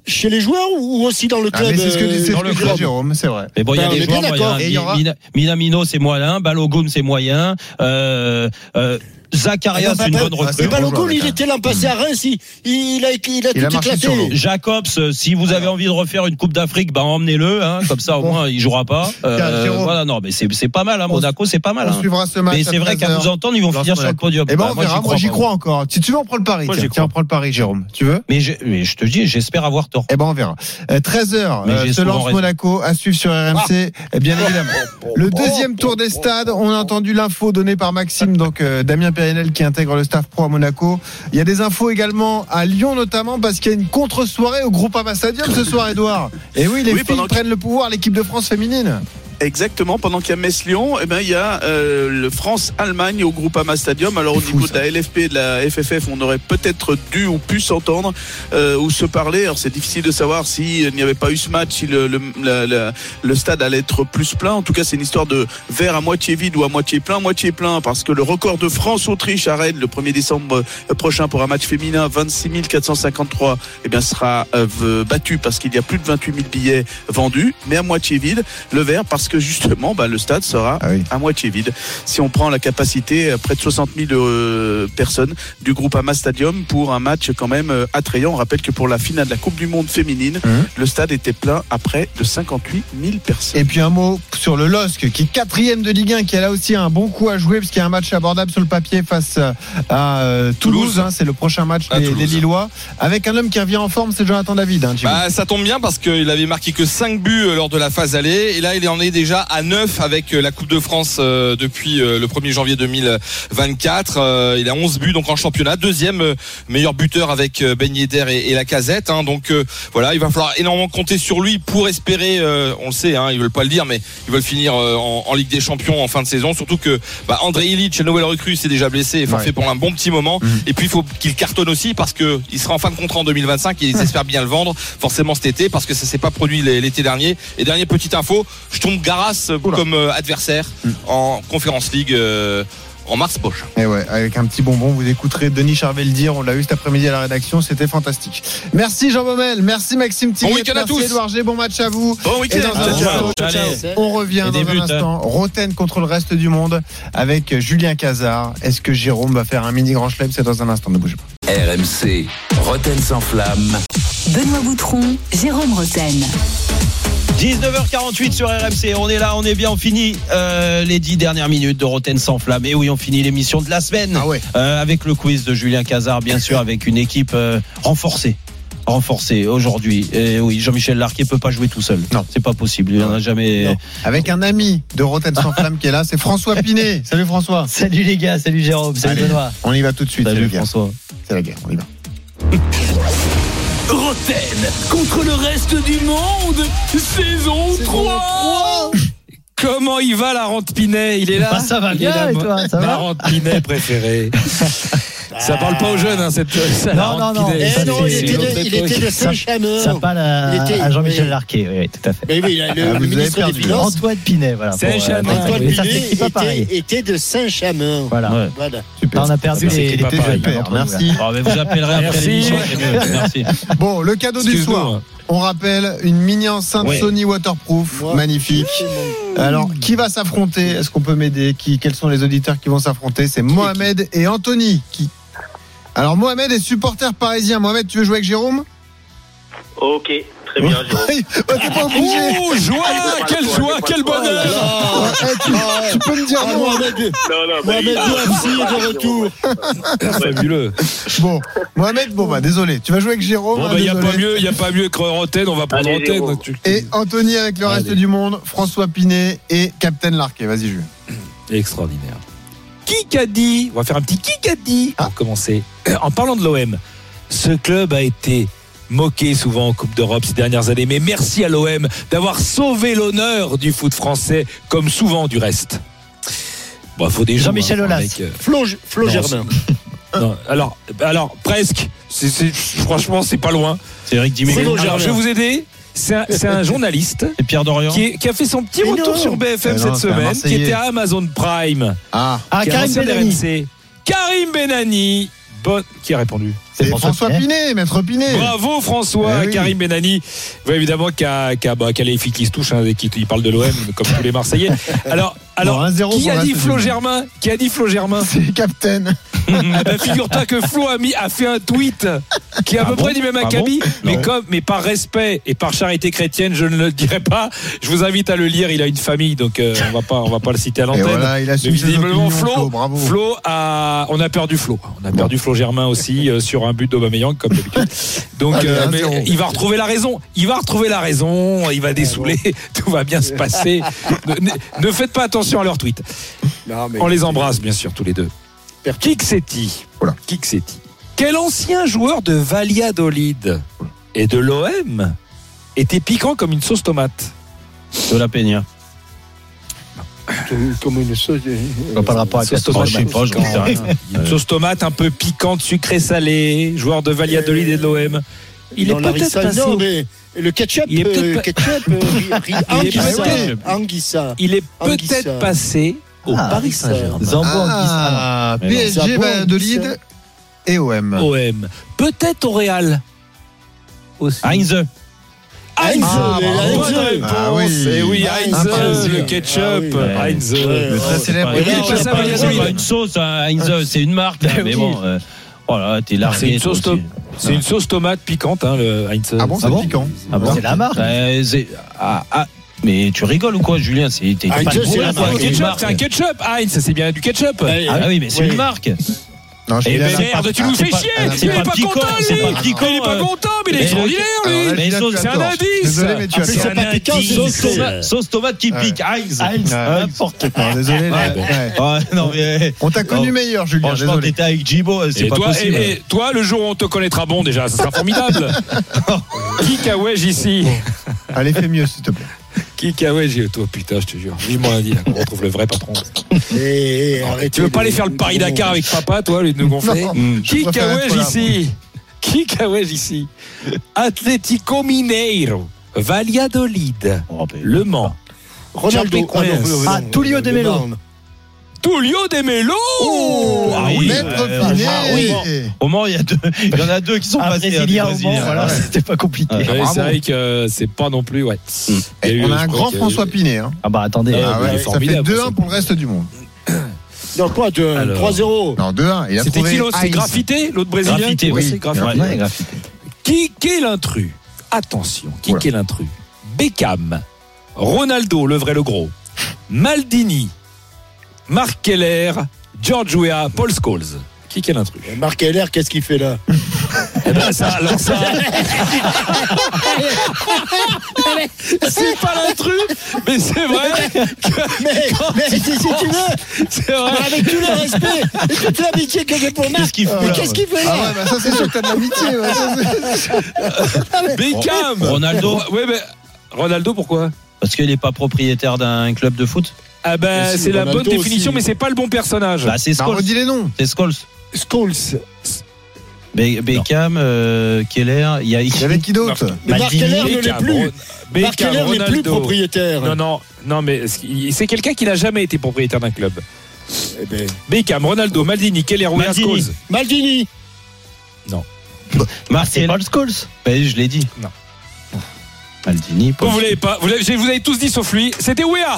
chez les joueurs ou aussi dans le Ah, club c'est ce que dit euh, le club. Jérôme, c'est vrai. Mais bon, il y a Ben, des joueurs, il y aura- Mina- Minamino, c'est moyen, Balogun, c'est moyen, euh, euh, Zacharias, Ah, une bah, bonne bah, recrue. C'est pas le coup, il était l'an passé à Reims, il, il a, il a Il a tout éclaté. Jacobs, euh, si vous avez envie de refaire une Coupe d'Afrique, bah emmenez-le, hein, comme ça au moins il jouera pas. Euh, Tiens, voilà, non, mais c'est c'est pas mal, hein, On- Monaco, c'est pas mal. On hein. suivra ce match. Mais c'est vrai qu'à 13 vous entendre, ils vont finir sur le podium. Eh ben, Bah, on verra. Moi, j'y crois encore. Si tu veux, on prend le pari. Tiens, on prend le pari, Jérôme. Tu veux? Mais, je- te dis, j'espère avoir tort. Eh ben, on verra. 13h, Mais j'ai se lance. Monaco à suivre sur RMC, eh bien évidemment. Le deuxième tour des stades, on a entendu l'info donnée par Maxime, donc euh, Damien Qui intègre le staff pro à Monaco. Il y a des infos également à Lyon notamment parce qu'il y a une contre-soirée au groupe Stadium ce soir, Edouard. Et oui, les Oui, filles que- prennent le pouvoir, l'équipe de France féminine. Exactement, pendant qu'il y a Metz-Lyon, eh ben, il y a euh, le France-Allemagne au Groupama Stadium. Alors au fou, niveau ça. de la LFP et de la FFF, on aurait peut-être dû ou pu s'entendre euh, ou se parler. Alors c'est difficile de savoir s'il n'y avait pas eu ce match, si le, le, la- la- le stade allait être plus plein. En tout cas, c'est une histoire de verre à moitié vide ou à moitié plein. Moitié plein parce que le record de France-Autriche à Rennes le 1er décembre euh, prochain pour un match féminin, 26 453, eh bien, sera euh, battu parce qu'il y a plus de 28 000 billets vendus, mais à moitié vide. Le verre parce que justement, bah, le stade sera Ah oui. à moitié vide. Si on prend la capacité, euh, près de 60 000 euh, personnes du groupe Ama Stadium pour un match quand même euh, attrayant. On rappelle que pour la finale de la Coupe du Monde féminine, Mhm. le stade était plein à près de 58 000 personnes. Et puis un mot sur le LOSC qui est quatrième de Ligue 1, qui a là aussi un bon coup à jouer parce qu'il y a un match abordable sur le papier face à euh, Toulouse. Toulouse. hein, c'est le prochain match À des, Lillois. Avec un homme qui revient en forme, c'est Jonathan David. Hein. Bah, ça tombe bien parce qu'il avait marqué que 5 buts lors de la phase aller et là il en est déjà à 9 avec euh, la Coupe de France euh, depuis euh, le 1er janvier 2024. Euh, Il a 11 buts donc en championnat, deuxième meilleur buteur avec Ben Yedder et, et la Casette. hein. Donc voilà, il va falloir énormément compter sur lui pour espérer. on le sait, hein, ils veulent pas le dire, mais ils veulent finir en, en Ligue des Champions en fin de saison. Surtout que bah, André Illich, le nouvel recrue, s'est déjà blessé et forfait Ouais. pour un bon petit moment. Mhm. Et puis il faut qu'il cartonne aussi parce que il sera en fin de contrat en 2025 et ils espèrent bien le vendre forcément cet été parce que ça s'est pas produit l'é- l'été dernier. Et dernière petite info, je tombe Garas Oula. comme euh, adversaire en Conférence League euh, en mars prochain. Et ouais, avec un petit bonbon, vous écouterez Denis Charvet le dire. On l'a eu cet après-midi à la rédaction, c'était fantastique. Merci Jean Baumel, merci Maxime Thierry, week-end à merci tous. Edouard G, bon match à vous. Bon week-end. dans un Ciao, instant, ciao. Allez. on revient dans un hein. instant. Roten contre le reste du monde avec Julien Cazard. Est-ce que Jérôme va faire un mini grand chelem? C'est dans un instant, ne bougez pas. RMC, Roten sans flamme. Benoît Boutron, Jérôme Roten. 19h48 sur RMC, on est là, on est bien, on finit euh, les 10 dernières minutes de Roten sans flamme. Et oui, on finit l'émission de la semaine Ah ouais. euh, avec le quiz de Julien Cazard, bien sûr, avec une équipe euh, renforcée. Renforcée aujourd'hui. Et oui, Jean-Michel Larquet peut pas jouer tout seul. Non. c'est pas possible. Il en a jamais. Non. Avec un ami de Roten sans flamme qui est là, c'est François Pinet. Salut François. Salut les gars, salut Jérôme, salut Allez, Benoît. On y va tout de suite. Salut. François. C'est la guerre, on y va. Roten contre le reste du monde, saison 3 Comment il va la rente Pinet? Il est là? Ah, ça va bien, et toi, ça Ma va? Rente Pinet préférée. ça parle pas aux jeunes, hein, cette. Non, non. Eh non, il c'est- était de, il était de Ça- Saint-Chamond. Ça parle à, Il était- à Jean-Michel. Larquet, oui, tout à fait. Mais oui, le, Ah, le ministre des perdu. Finances, Antoine Pinet, voilà. Pour- Antoine Pinet, s'écrit pas pareil. était, était de Saint-Chamond. Voilà. Ouais. Voilà. Super. Là, on a perdu Ah, bah, les, pareil. jeunes, Super, merci. Oh, mais vous appellerez après l'émission. Merci. Bon, le cadeau du soir. hein. On rappelle une mini enceinte Ouais. Sony waterproof, magnifique. Alors, qui va s'affronter? Est-ce qu'on peut m'aider? Qui, Quels sont les auditeurs qui vont s'affronter? C'est Mohamed et Anthony. Qui Alors, Mohamed est supporter parisien. Mohamed, tu veux jouer avec Jérôme? Ok, très bien, Jérôme. Bah, T'es pas obligé. Oh, joie Quelle joie Quel bonheur tu, tu peux me dire Ah, non. Mohamed, Non, non, Mohamed de retour. Fabuleux. Bon, Mohamed, bon bah désolé. Tu vas jouer avec Jérôme. Bon, hein, bah, il n'y a pas mieux, il y a pas mieux que Roten, on va prendre Allez, Roten. Tu- Et Anthony avec le reste Allez. du monde, François Pinet et Captain Larquet. Vas-y, Jules. Extraordinaire. Qui a dit On va faire un petit qui a dit Ah. pour commencer. En parlant de l'OM, ce club a été moqué souvent en Coupe d'Europe ces dernières années, mais merci à l'OM d'avoir sauvé l'honneur du foot français, comme souvent du reste. Bon, faut des Jean-Michel hein, Aulas. avec, euh, Flo, Flo Non, Germain. non, alors, alors presque. Franchement, c'est pas loin. C'est Eric Dimeco. Je vais vous aider. C'est un, journaliste Et Pierre Dorian. qui, est- qui a fait son petit Mais retour non. sur BFM non, cette semaine, qui était à Amazon Prime. Ah, Ah, qui Karim Benani. Karim Benani. Bonne... Qui a répondu C'est François Pinet, maître Pinet. Bravo François, Eh oui. Karim Benani, Vous, évidemment qui a, qui a, bah, qui les filles qui se touchent, hein, dès qu'il il parle de l'OM comme tous les Marseillais. Alors, alors Bon, 1-0 qui a dit. Flo Germain Qui a dit Flo Germain C'est Captain. Eh ben, figure-toi que Flo a, mis, a fait un tweet qui est à Ah peu bon près du même Ah acabit, bon mais Non. comme, mais par respect et par charité chrétienne, je ne le dirai pas. Je vous invite à le lire. Il a une famille, donc euh, on va pas, on va pas le citer à l'antenne. voilà, visiblement, Flo, Flo. Flo a, on a perdu Flo. On a perdu Flo Germain aussi euh, sur un but d'Aubameyang comme d'habitude. Donc, Allez, euh, 1-0. mais il va retrouver la raison. Il va retrouver la raison. Il va dessouler. Tout va bien se passer. Ne faites pas attention à leurs tweets. Non, mais- On les embrasse bien sûr tous les deux. Kiksetti. Voilà. Kiksetti. Quel ancien joueur de Valladolid et de l'OM était piquant comme une sauce tomate De la Peña. Comme une sauce. On voit pas le rapport avec la Sauce tomate, je sais pas, je piquant. sais rien. Une sauce tomate un peu piquante, sucrée, salée. Joueur de Valladolid et de l'OM. Il est peut-être passé. Le ketchup. Il est peut-être euh, ketchup. euh, Il est Anguissa. peut-être- Anguissa. Il est Anguissa. peut-être passé au Ah, Paris Saint-Germain. Zambo Ah. PSG, Valladolid et OM. OM. Peut-être au Real. Aussi. Heinze. Heinz, Ah. Heinz. Ah oui. Oui, Heinz, le ketchup, Ah oui. Heinz. Très célèbre. Pas- Valladolid. c'est pas une sauce, hein, Heinze, c'est une marque. hein, Ben mais oui. bon, euh, voilà, t'es largué. C'est une sauce aussi. to- C'est une sauce tomate piquante, hein, le Heinz. Ah bon, c'est piquant. Ah bon C'est la marque. Euh, c'est- ah, ah, mais tu rigoles ou quoi, Julien? C'est ketchup, un ketchup. Heinz, c'est bien du ketchup. Ah oui, mais c'est Oui. une marque. Non, je Eh ben merde, tu nous fais pas- chier. c'est Il est pas content, c'est lui. Il est pas content, mais il est extraordinaire, lui. C'est un indice. Désolé, mais tu as Après, tort. c'est pas piquant, c'est Sauce tomate, qui pique. Heinz. Ouais. n'importe quoi. Désolé. Ah. On t'a connu meilleur, Julien. Franchement, Désolé. t'étais avec Jibo, c'est Et pas toi, possible. et, et toi, le jour où on te connaîtra bon, déjà, ça sera formidable. Qui Kawaj ici Allez, fais mieux, s'il te plaît. Qui Kawaj Toi, putain, je te jure. Vivement lundi, là, qu'on retrouve le vrai patron. Eh, eh, Tu veux pas aller faire le Paris-Dakar avec papa, toi, lieu de nous gonfler. Mm. Kawaj là. ici Qui Kawaj ici Atlético Mineiro, Valladolid, Oh, ben, Le Mans, Ronaldo. Chapecoense. Ah, Ah, non, de Melo. Tullio de Melo Ah oui, Maître euh, Pinet. ah oui. Au Mans, il y, a deux- il y en a deux qui sont passés. hein, Brésilien des au Mans, voilà, Ouais. c'était pas compliqué. Ouais. C'est vrai que euh, c'est pas non plus, ouais. Eu, on a un grand François Pinet. hein. Ah bah attendez. Ah il est ouais, ça fait formidable, 2-1 ça. pour le reste du monde. Non, quoi, de Alors. 3-0. Non, 2-1. Il a C'était qui l'autre? C'est. Graffité, l'autre brésilien? Graffité, oui. Graffité. Qui est l'intrus? Attention, qui est l'intrus? Beckham, Ronaldo, le vrai le gros, Maldini, Marc Keller, George Weah, Paul Scholes. Qui est l'intrus Marc Heller, qu'est-ce qu'il fait là Eh ben ça, alors ça. c'est pas l'intrus, mais c'est vrai. mais, mais si, si tu veux, C'est vrai. avec tout le respect et toute l'amitié que j'ai pour Marc, Qu'est-ce qu'il fait mais là, qu'est-ce qu'il fait Ah là ouais, bah ça c'est sûr que t'as de l'amitié. ouais, ça, c'est- Beckham, Ronaldo. Ouais, mais Ronaldo, pourquoi? Parce qu'il n'est pas propriétaire d'un club de foot? Ah ben, si, c'est la bonne définition, aussi. mais c'est pas le bon personnage. Bah, c'est Bah, Scholes. redis les noms. C'est Scholes. Scholes. Be- Beckham, euh, Keller, il y y avait qui d'autre Mais Marc Heller ne l'est Beckham, plus. Marc Heller n'est plus propriétaire. Non, non, non, mais c'est quelqu'un qui n'a jamais été propriétaire d'un club. Eh ben, Beckham, Ronaldo, Maldini, Keller, Maldini. Scholes. Maldini. Marc C'est Paul Scholes. Ben, je l'ai dit. Non. Maldini, Vous, Paul vous l'avez pas, vous l'avez, vous avez tous dit sauf lui. C'était Weah.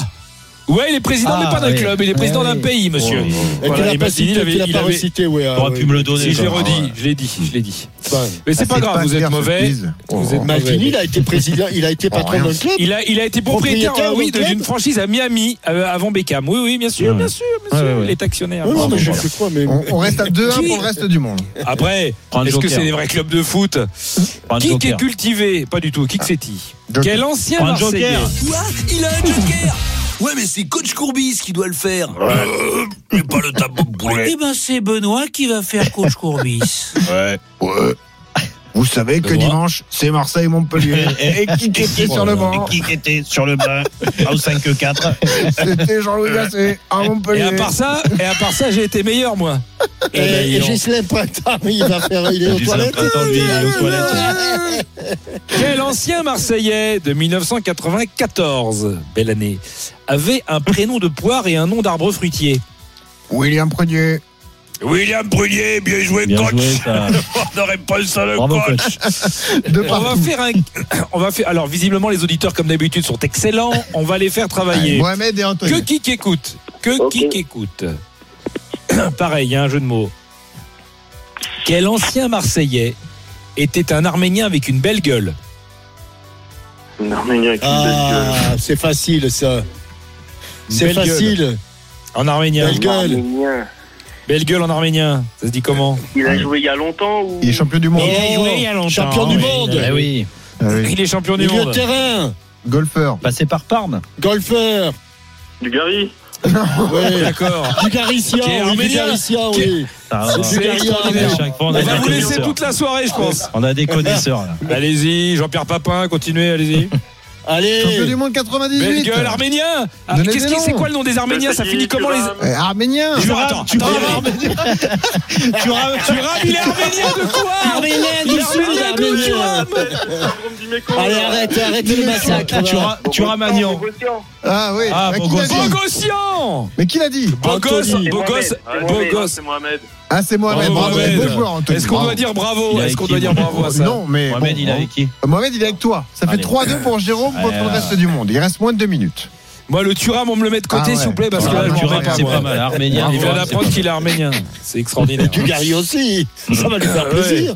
Ouais, il est président, Ah, mais pas d'un oui. club. Il est président Ouais, d'un oui. pays, monsieur. Oh, Et Voilà, tu l'as et pas Maldini, cité, il avait- il avait- ouais. ah, T'aurais ouais. pu me le donner. Si, je l'ai redit, Ah ouais. je l'ai dit, je l'ai dit. Mais c'est Ah, pas grave, vous êtes mauvais. Vous êtes il a été président, il a été patron d'un club. Il a, il a été propriétaire, euh, oui, d'une franchise à Miami euh, avant Beckham. Oui, oui, bien sûr, Ouais. bien sûr, ouais. Il est actionnaire. On, reste à 2-1 Qui pour le reste du monde. Après, est-ce que c'est des vrais clubs de foot Qui est cultivé? Pas du tout. Qui que c'est. Quel ancien Marseillais. Quoi Il a un joker Ouais, mais c'est coach Courbis qui doit le faire. Euh, mais pas le tabou de poulet. Eh ben, c'est Benoît qui va faire coach Courbis. Ouais. Vous savez que dimanche, c'est Marseille-Montpellier. Et qui était sur le banc Qui était sur le banc au 5-4 C'était Jean-Louis Gasset à Et Montpellier. à part ça, et à part ça, j'ai été meilleur moi. Eh ben, Et, dis et donc. Gislain Printemps, il va faire. Il est aux toilettes. Printemps, lui, il est aux toilettes. Quel ancien Marseillais de 1994, belle année, avait un prénom de poire et un nom d'arbre fruitier? William Predier. William Brunier, bien joué, Bien coach. joué. On n'aurait pas ça, le Bravo, coach. On va faire un. On va faire. Alors visiblement les auditeurs comme d'habitude sont excellents. On va les faire travailler. Mohamed et Que Anthony. qui écoute Que qui écoute Pareil, il y a un jeu de mots. Quel ancien Marseillais était un Arménien avec une belle gueule Un Arménien avec une belle gueule. Ah, c'est facile ça. C'est belle gueule. facile. En arménien. Belle gueule. Arménien. Belle gueule en arménien. Ça se dit comment Il a joué il y a longtemps ou Il est champion du monde. Il a joué il y a longtemps. Champion du monde. Eh oui. Ah oui. Il est champion du monde. terrain. Golfeur. Passé par Parme. Golfeur. du Gary Ouais. D'accord. Du Garicia. Qui est oui, du arménien. Garicia, Qui est- oui. Ah, C'est extraordinaire. On va vous laisser toute la soirée, je pense. On a des connaisseurs là. Allez-y, Jean-Pierre Papin, continuez, allez-y. Allez. Champion du monde 98. Belle gueule, arménien. Ah, Qu'est-ce qui, c'est quoi le nom des Arméniens Ça finit comment les. Eh, Arménien. Tu attends, tu tu rames, tu rames, il est arménien de quoi Arménien du Sud, arménien rames Allez, arrête, arrête le massacre. Tu, va. Ah oui. Ah, Mais qui Bogossian. l'a dit Bogossian Mais qui l'a dit gosse, beau gosse. C'est Mohamed. Ah, c'est Mohamed. Bravo, Bravo. Mohamed. Beau joueur, Anthony. Est-ce qu'on doit dire bravo Est-ce qu'on doit dire bravo à ça Non, mais. Mohamed, bon, il est avec qui Mohamed, il est avec toi. Ça fait Allez. 3-2 pour Jérôme contre le reste du monde. Il reste moins de 2 minutes. Moi, le Turam, on me le met de côté, Ah ouais. s'il vous plaît, parce que Ah, là, je tu m'en rames, vais pas. C'est moi. pas mal. Arménien. Il vient d'apprendre qu'il est arménien. C'est extraordinaire. Du Gary aussi. Ça va lui faire plaisir.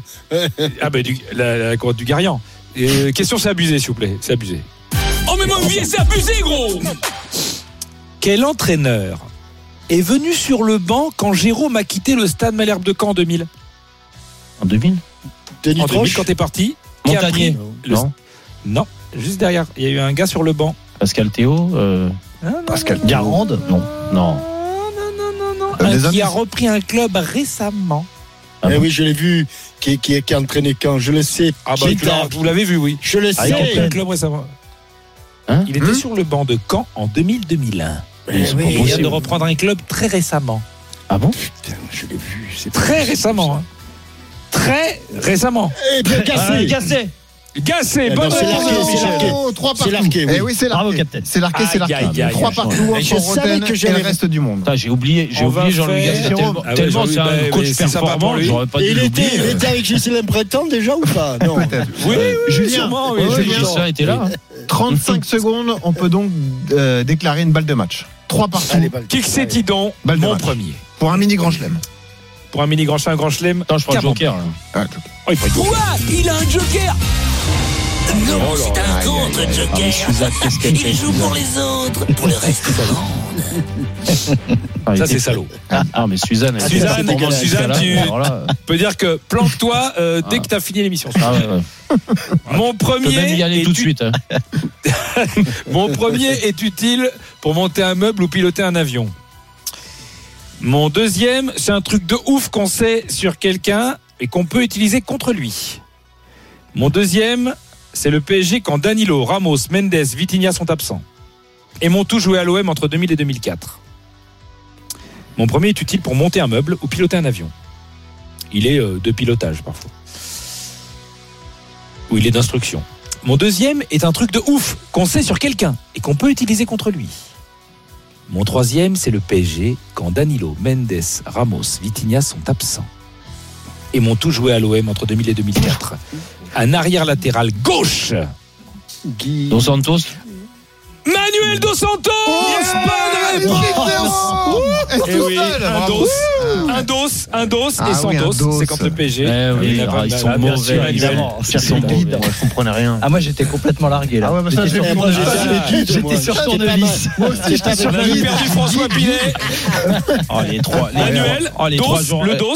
Ah, bah, du, la, la, du Garian. Euh, question, c'est abusé, s'il vous plaît. C'est abusé. Oh, mais mon vieil, c'est abusé, gros Quel entraîneur est venu sur le banc quand Jérôme a quitté le stade Malherbe de Caen en 2000 En 2000 Denis En 2000, Troche. quand t'es parti qui a Montagnier. pris le- Non. Non, juste derrière. Il y a eu un gars sur le banc. Pascal Théo euh, Ah, non, Pascal Garande Non. Non. Euh, Un des qui indices a repris un club récemment. Eh oui, je l'ai vu. Qui, qui, qui a entraîné quand Je le sais. Ah bah, vous l'avez- t'a- vous l'avez vu, oui. Je le Ah, Il a sais. repris un club récemment. Hein il était Hein sur le banc de Caen en 2000-2001. Eh Et oui. il vient de reprendre un club très récemment. Ah bon Putain, je l'ai vu. C'est Très récemment. hein. Très récemment. Eh bien, cassé. Cassé Gassé, Eh bonne ben, c'est réponse c'est l'arqué. Oh, trois C'est partout. l'arqué, oui. Eh oui, c'est Bravo, l'arqué. capitaine. C'est l'arqué, c'est l'arqué. Trois partout entre je savais Roten que et le reste du monde. J'ai oublié, j'ai oublié Jean-Louis Gasset. Tellement, Ah ouais, tellement Jean-Louis, c'est un bah, coach pour performant, j'aurais pas Et dû il était, avec Giselin Breton déjà ou pas? Non. Oui, oui, sûrement, Julien. Était là. Hein. 35 secondes, on peut donc euh, déclarer une balle de match. Trois partout c'est Tidon Balle de Mon match. premier. pour un mini grand chelem. Pour un mini grand chelem, un grand chelem. Attends, je prends le joker. là. Ah, Oh, il faut être bon. Quoi Il a un joker Non, Oh là c'est là, un aïe, contre Ah, mais joker. Suzanne, qu'est-ce qu'elle fait Il joue pour les autres, pour le reste du monde. Ah, il Ça, était- c'est salaud. Ah, mais Suzanne. elle- Suzanne, pour moi, Suzanne, tu- cas-là. Alors là, On peut dire que planque-toi euh, dès Ah. que tu as fini l'émission. Ah ouais, ouais. Mon peux même premier, y aller est tout de u- suite. hein. mon premier est utile pour monter un meuble ou piloter un avion. Mon deuxième, c'est un truc de ouf qu'on sait sur quelqu'un et qu'on peut utiliser contre lui. Mon deuxième, c'est le PSG quand Danilo, Ramos, Mendes, Vitinha sont absents. Et m'ont tous joué à l'OM entre 2000 et 2004. Mon premier est utile pour monter un meuble ou piloter un avion. Il est euh, de pilotage parfois. Ou il est d'instruction. Mon deuxième est un truc de ouf qu'on sait sur quelqu'un et qu'on peut utiliser contre lui. Mon troisième, c'est le PSG quand Danilo, Mendes, Ramos, Vitinha sont absents. Et m'ont tous joué à l'OM entre 2000 et 2004. Un arrière latéral gauche. Guy. Santos. Manuel Dos Santos Bonne réponse Et Eh oui, un dos, un dos, un dos Ah et sans oui, un dos, dos. c'est quand le PSG. Eh oui, Il a ah, ils sont Ah, mauvais, évidemment. Ils sont Vide. mauvais. Je comprenais rien. Ah moi j'étais complètement largué là. Ah ouais, bah J'étais sur- Ah, tournevis. Moi aussi, j'étais sur On avait Guide. perdu François Pinet, Oh, les trois, les, Manuel, oh, les Dos, trois le dos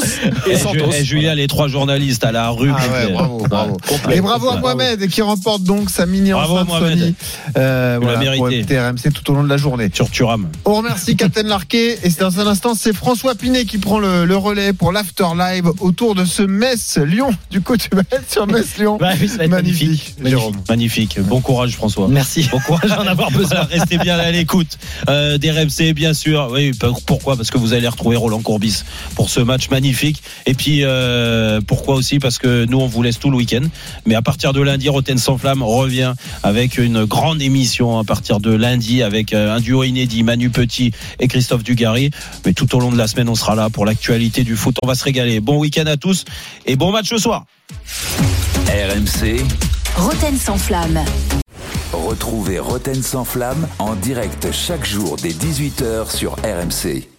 et Santos. eh, Julien, les trois journalistes à la rue. Ah bravo, bravo. Et bravo à. Mohamed qui remporte donc sa mini Bravo, Mohamed. Euh, voilà, mérité. Écouter RMC tout au long de la journée. Sur Turam. On remercie Captain Larquet et c'est dans un instant c'est François Pinet qui prend le, le relais pour l'after live autour de ce Metz Lyon. Du coup tu vas être sur Metz Lyon. Bah oui, Magnifique, magnifique. Jérôme. Magnifique. Bon courage, François. Merci. Bon courage d'en avoir besoin. Restez bien à l'écoute euh, des RMC, bien sûr. Oui, pourquoi? Parce que vous allez retrouver Roland Courbis pour ce match magnifique. Et puis, euh, pourquoi aussi? Parce que nous, on vous laisse tout le week-end. Mais à partir de lundi, Roten sans flamme revient avec une grande émission à partir de lundi. Lundi avec euh, un duo inédit, Manu Petit et Christophe Dugarry. Mais tout au long de la semaine, on sera là pour l'actualité du foot. On va se régaler. Bon week-end à tous et bon match ce soir. RMC, Roten sans flamme. retrouvez Roten sans flamme en direct chaque jour dès 18h sur RMC.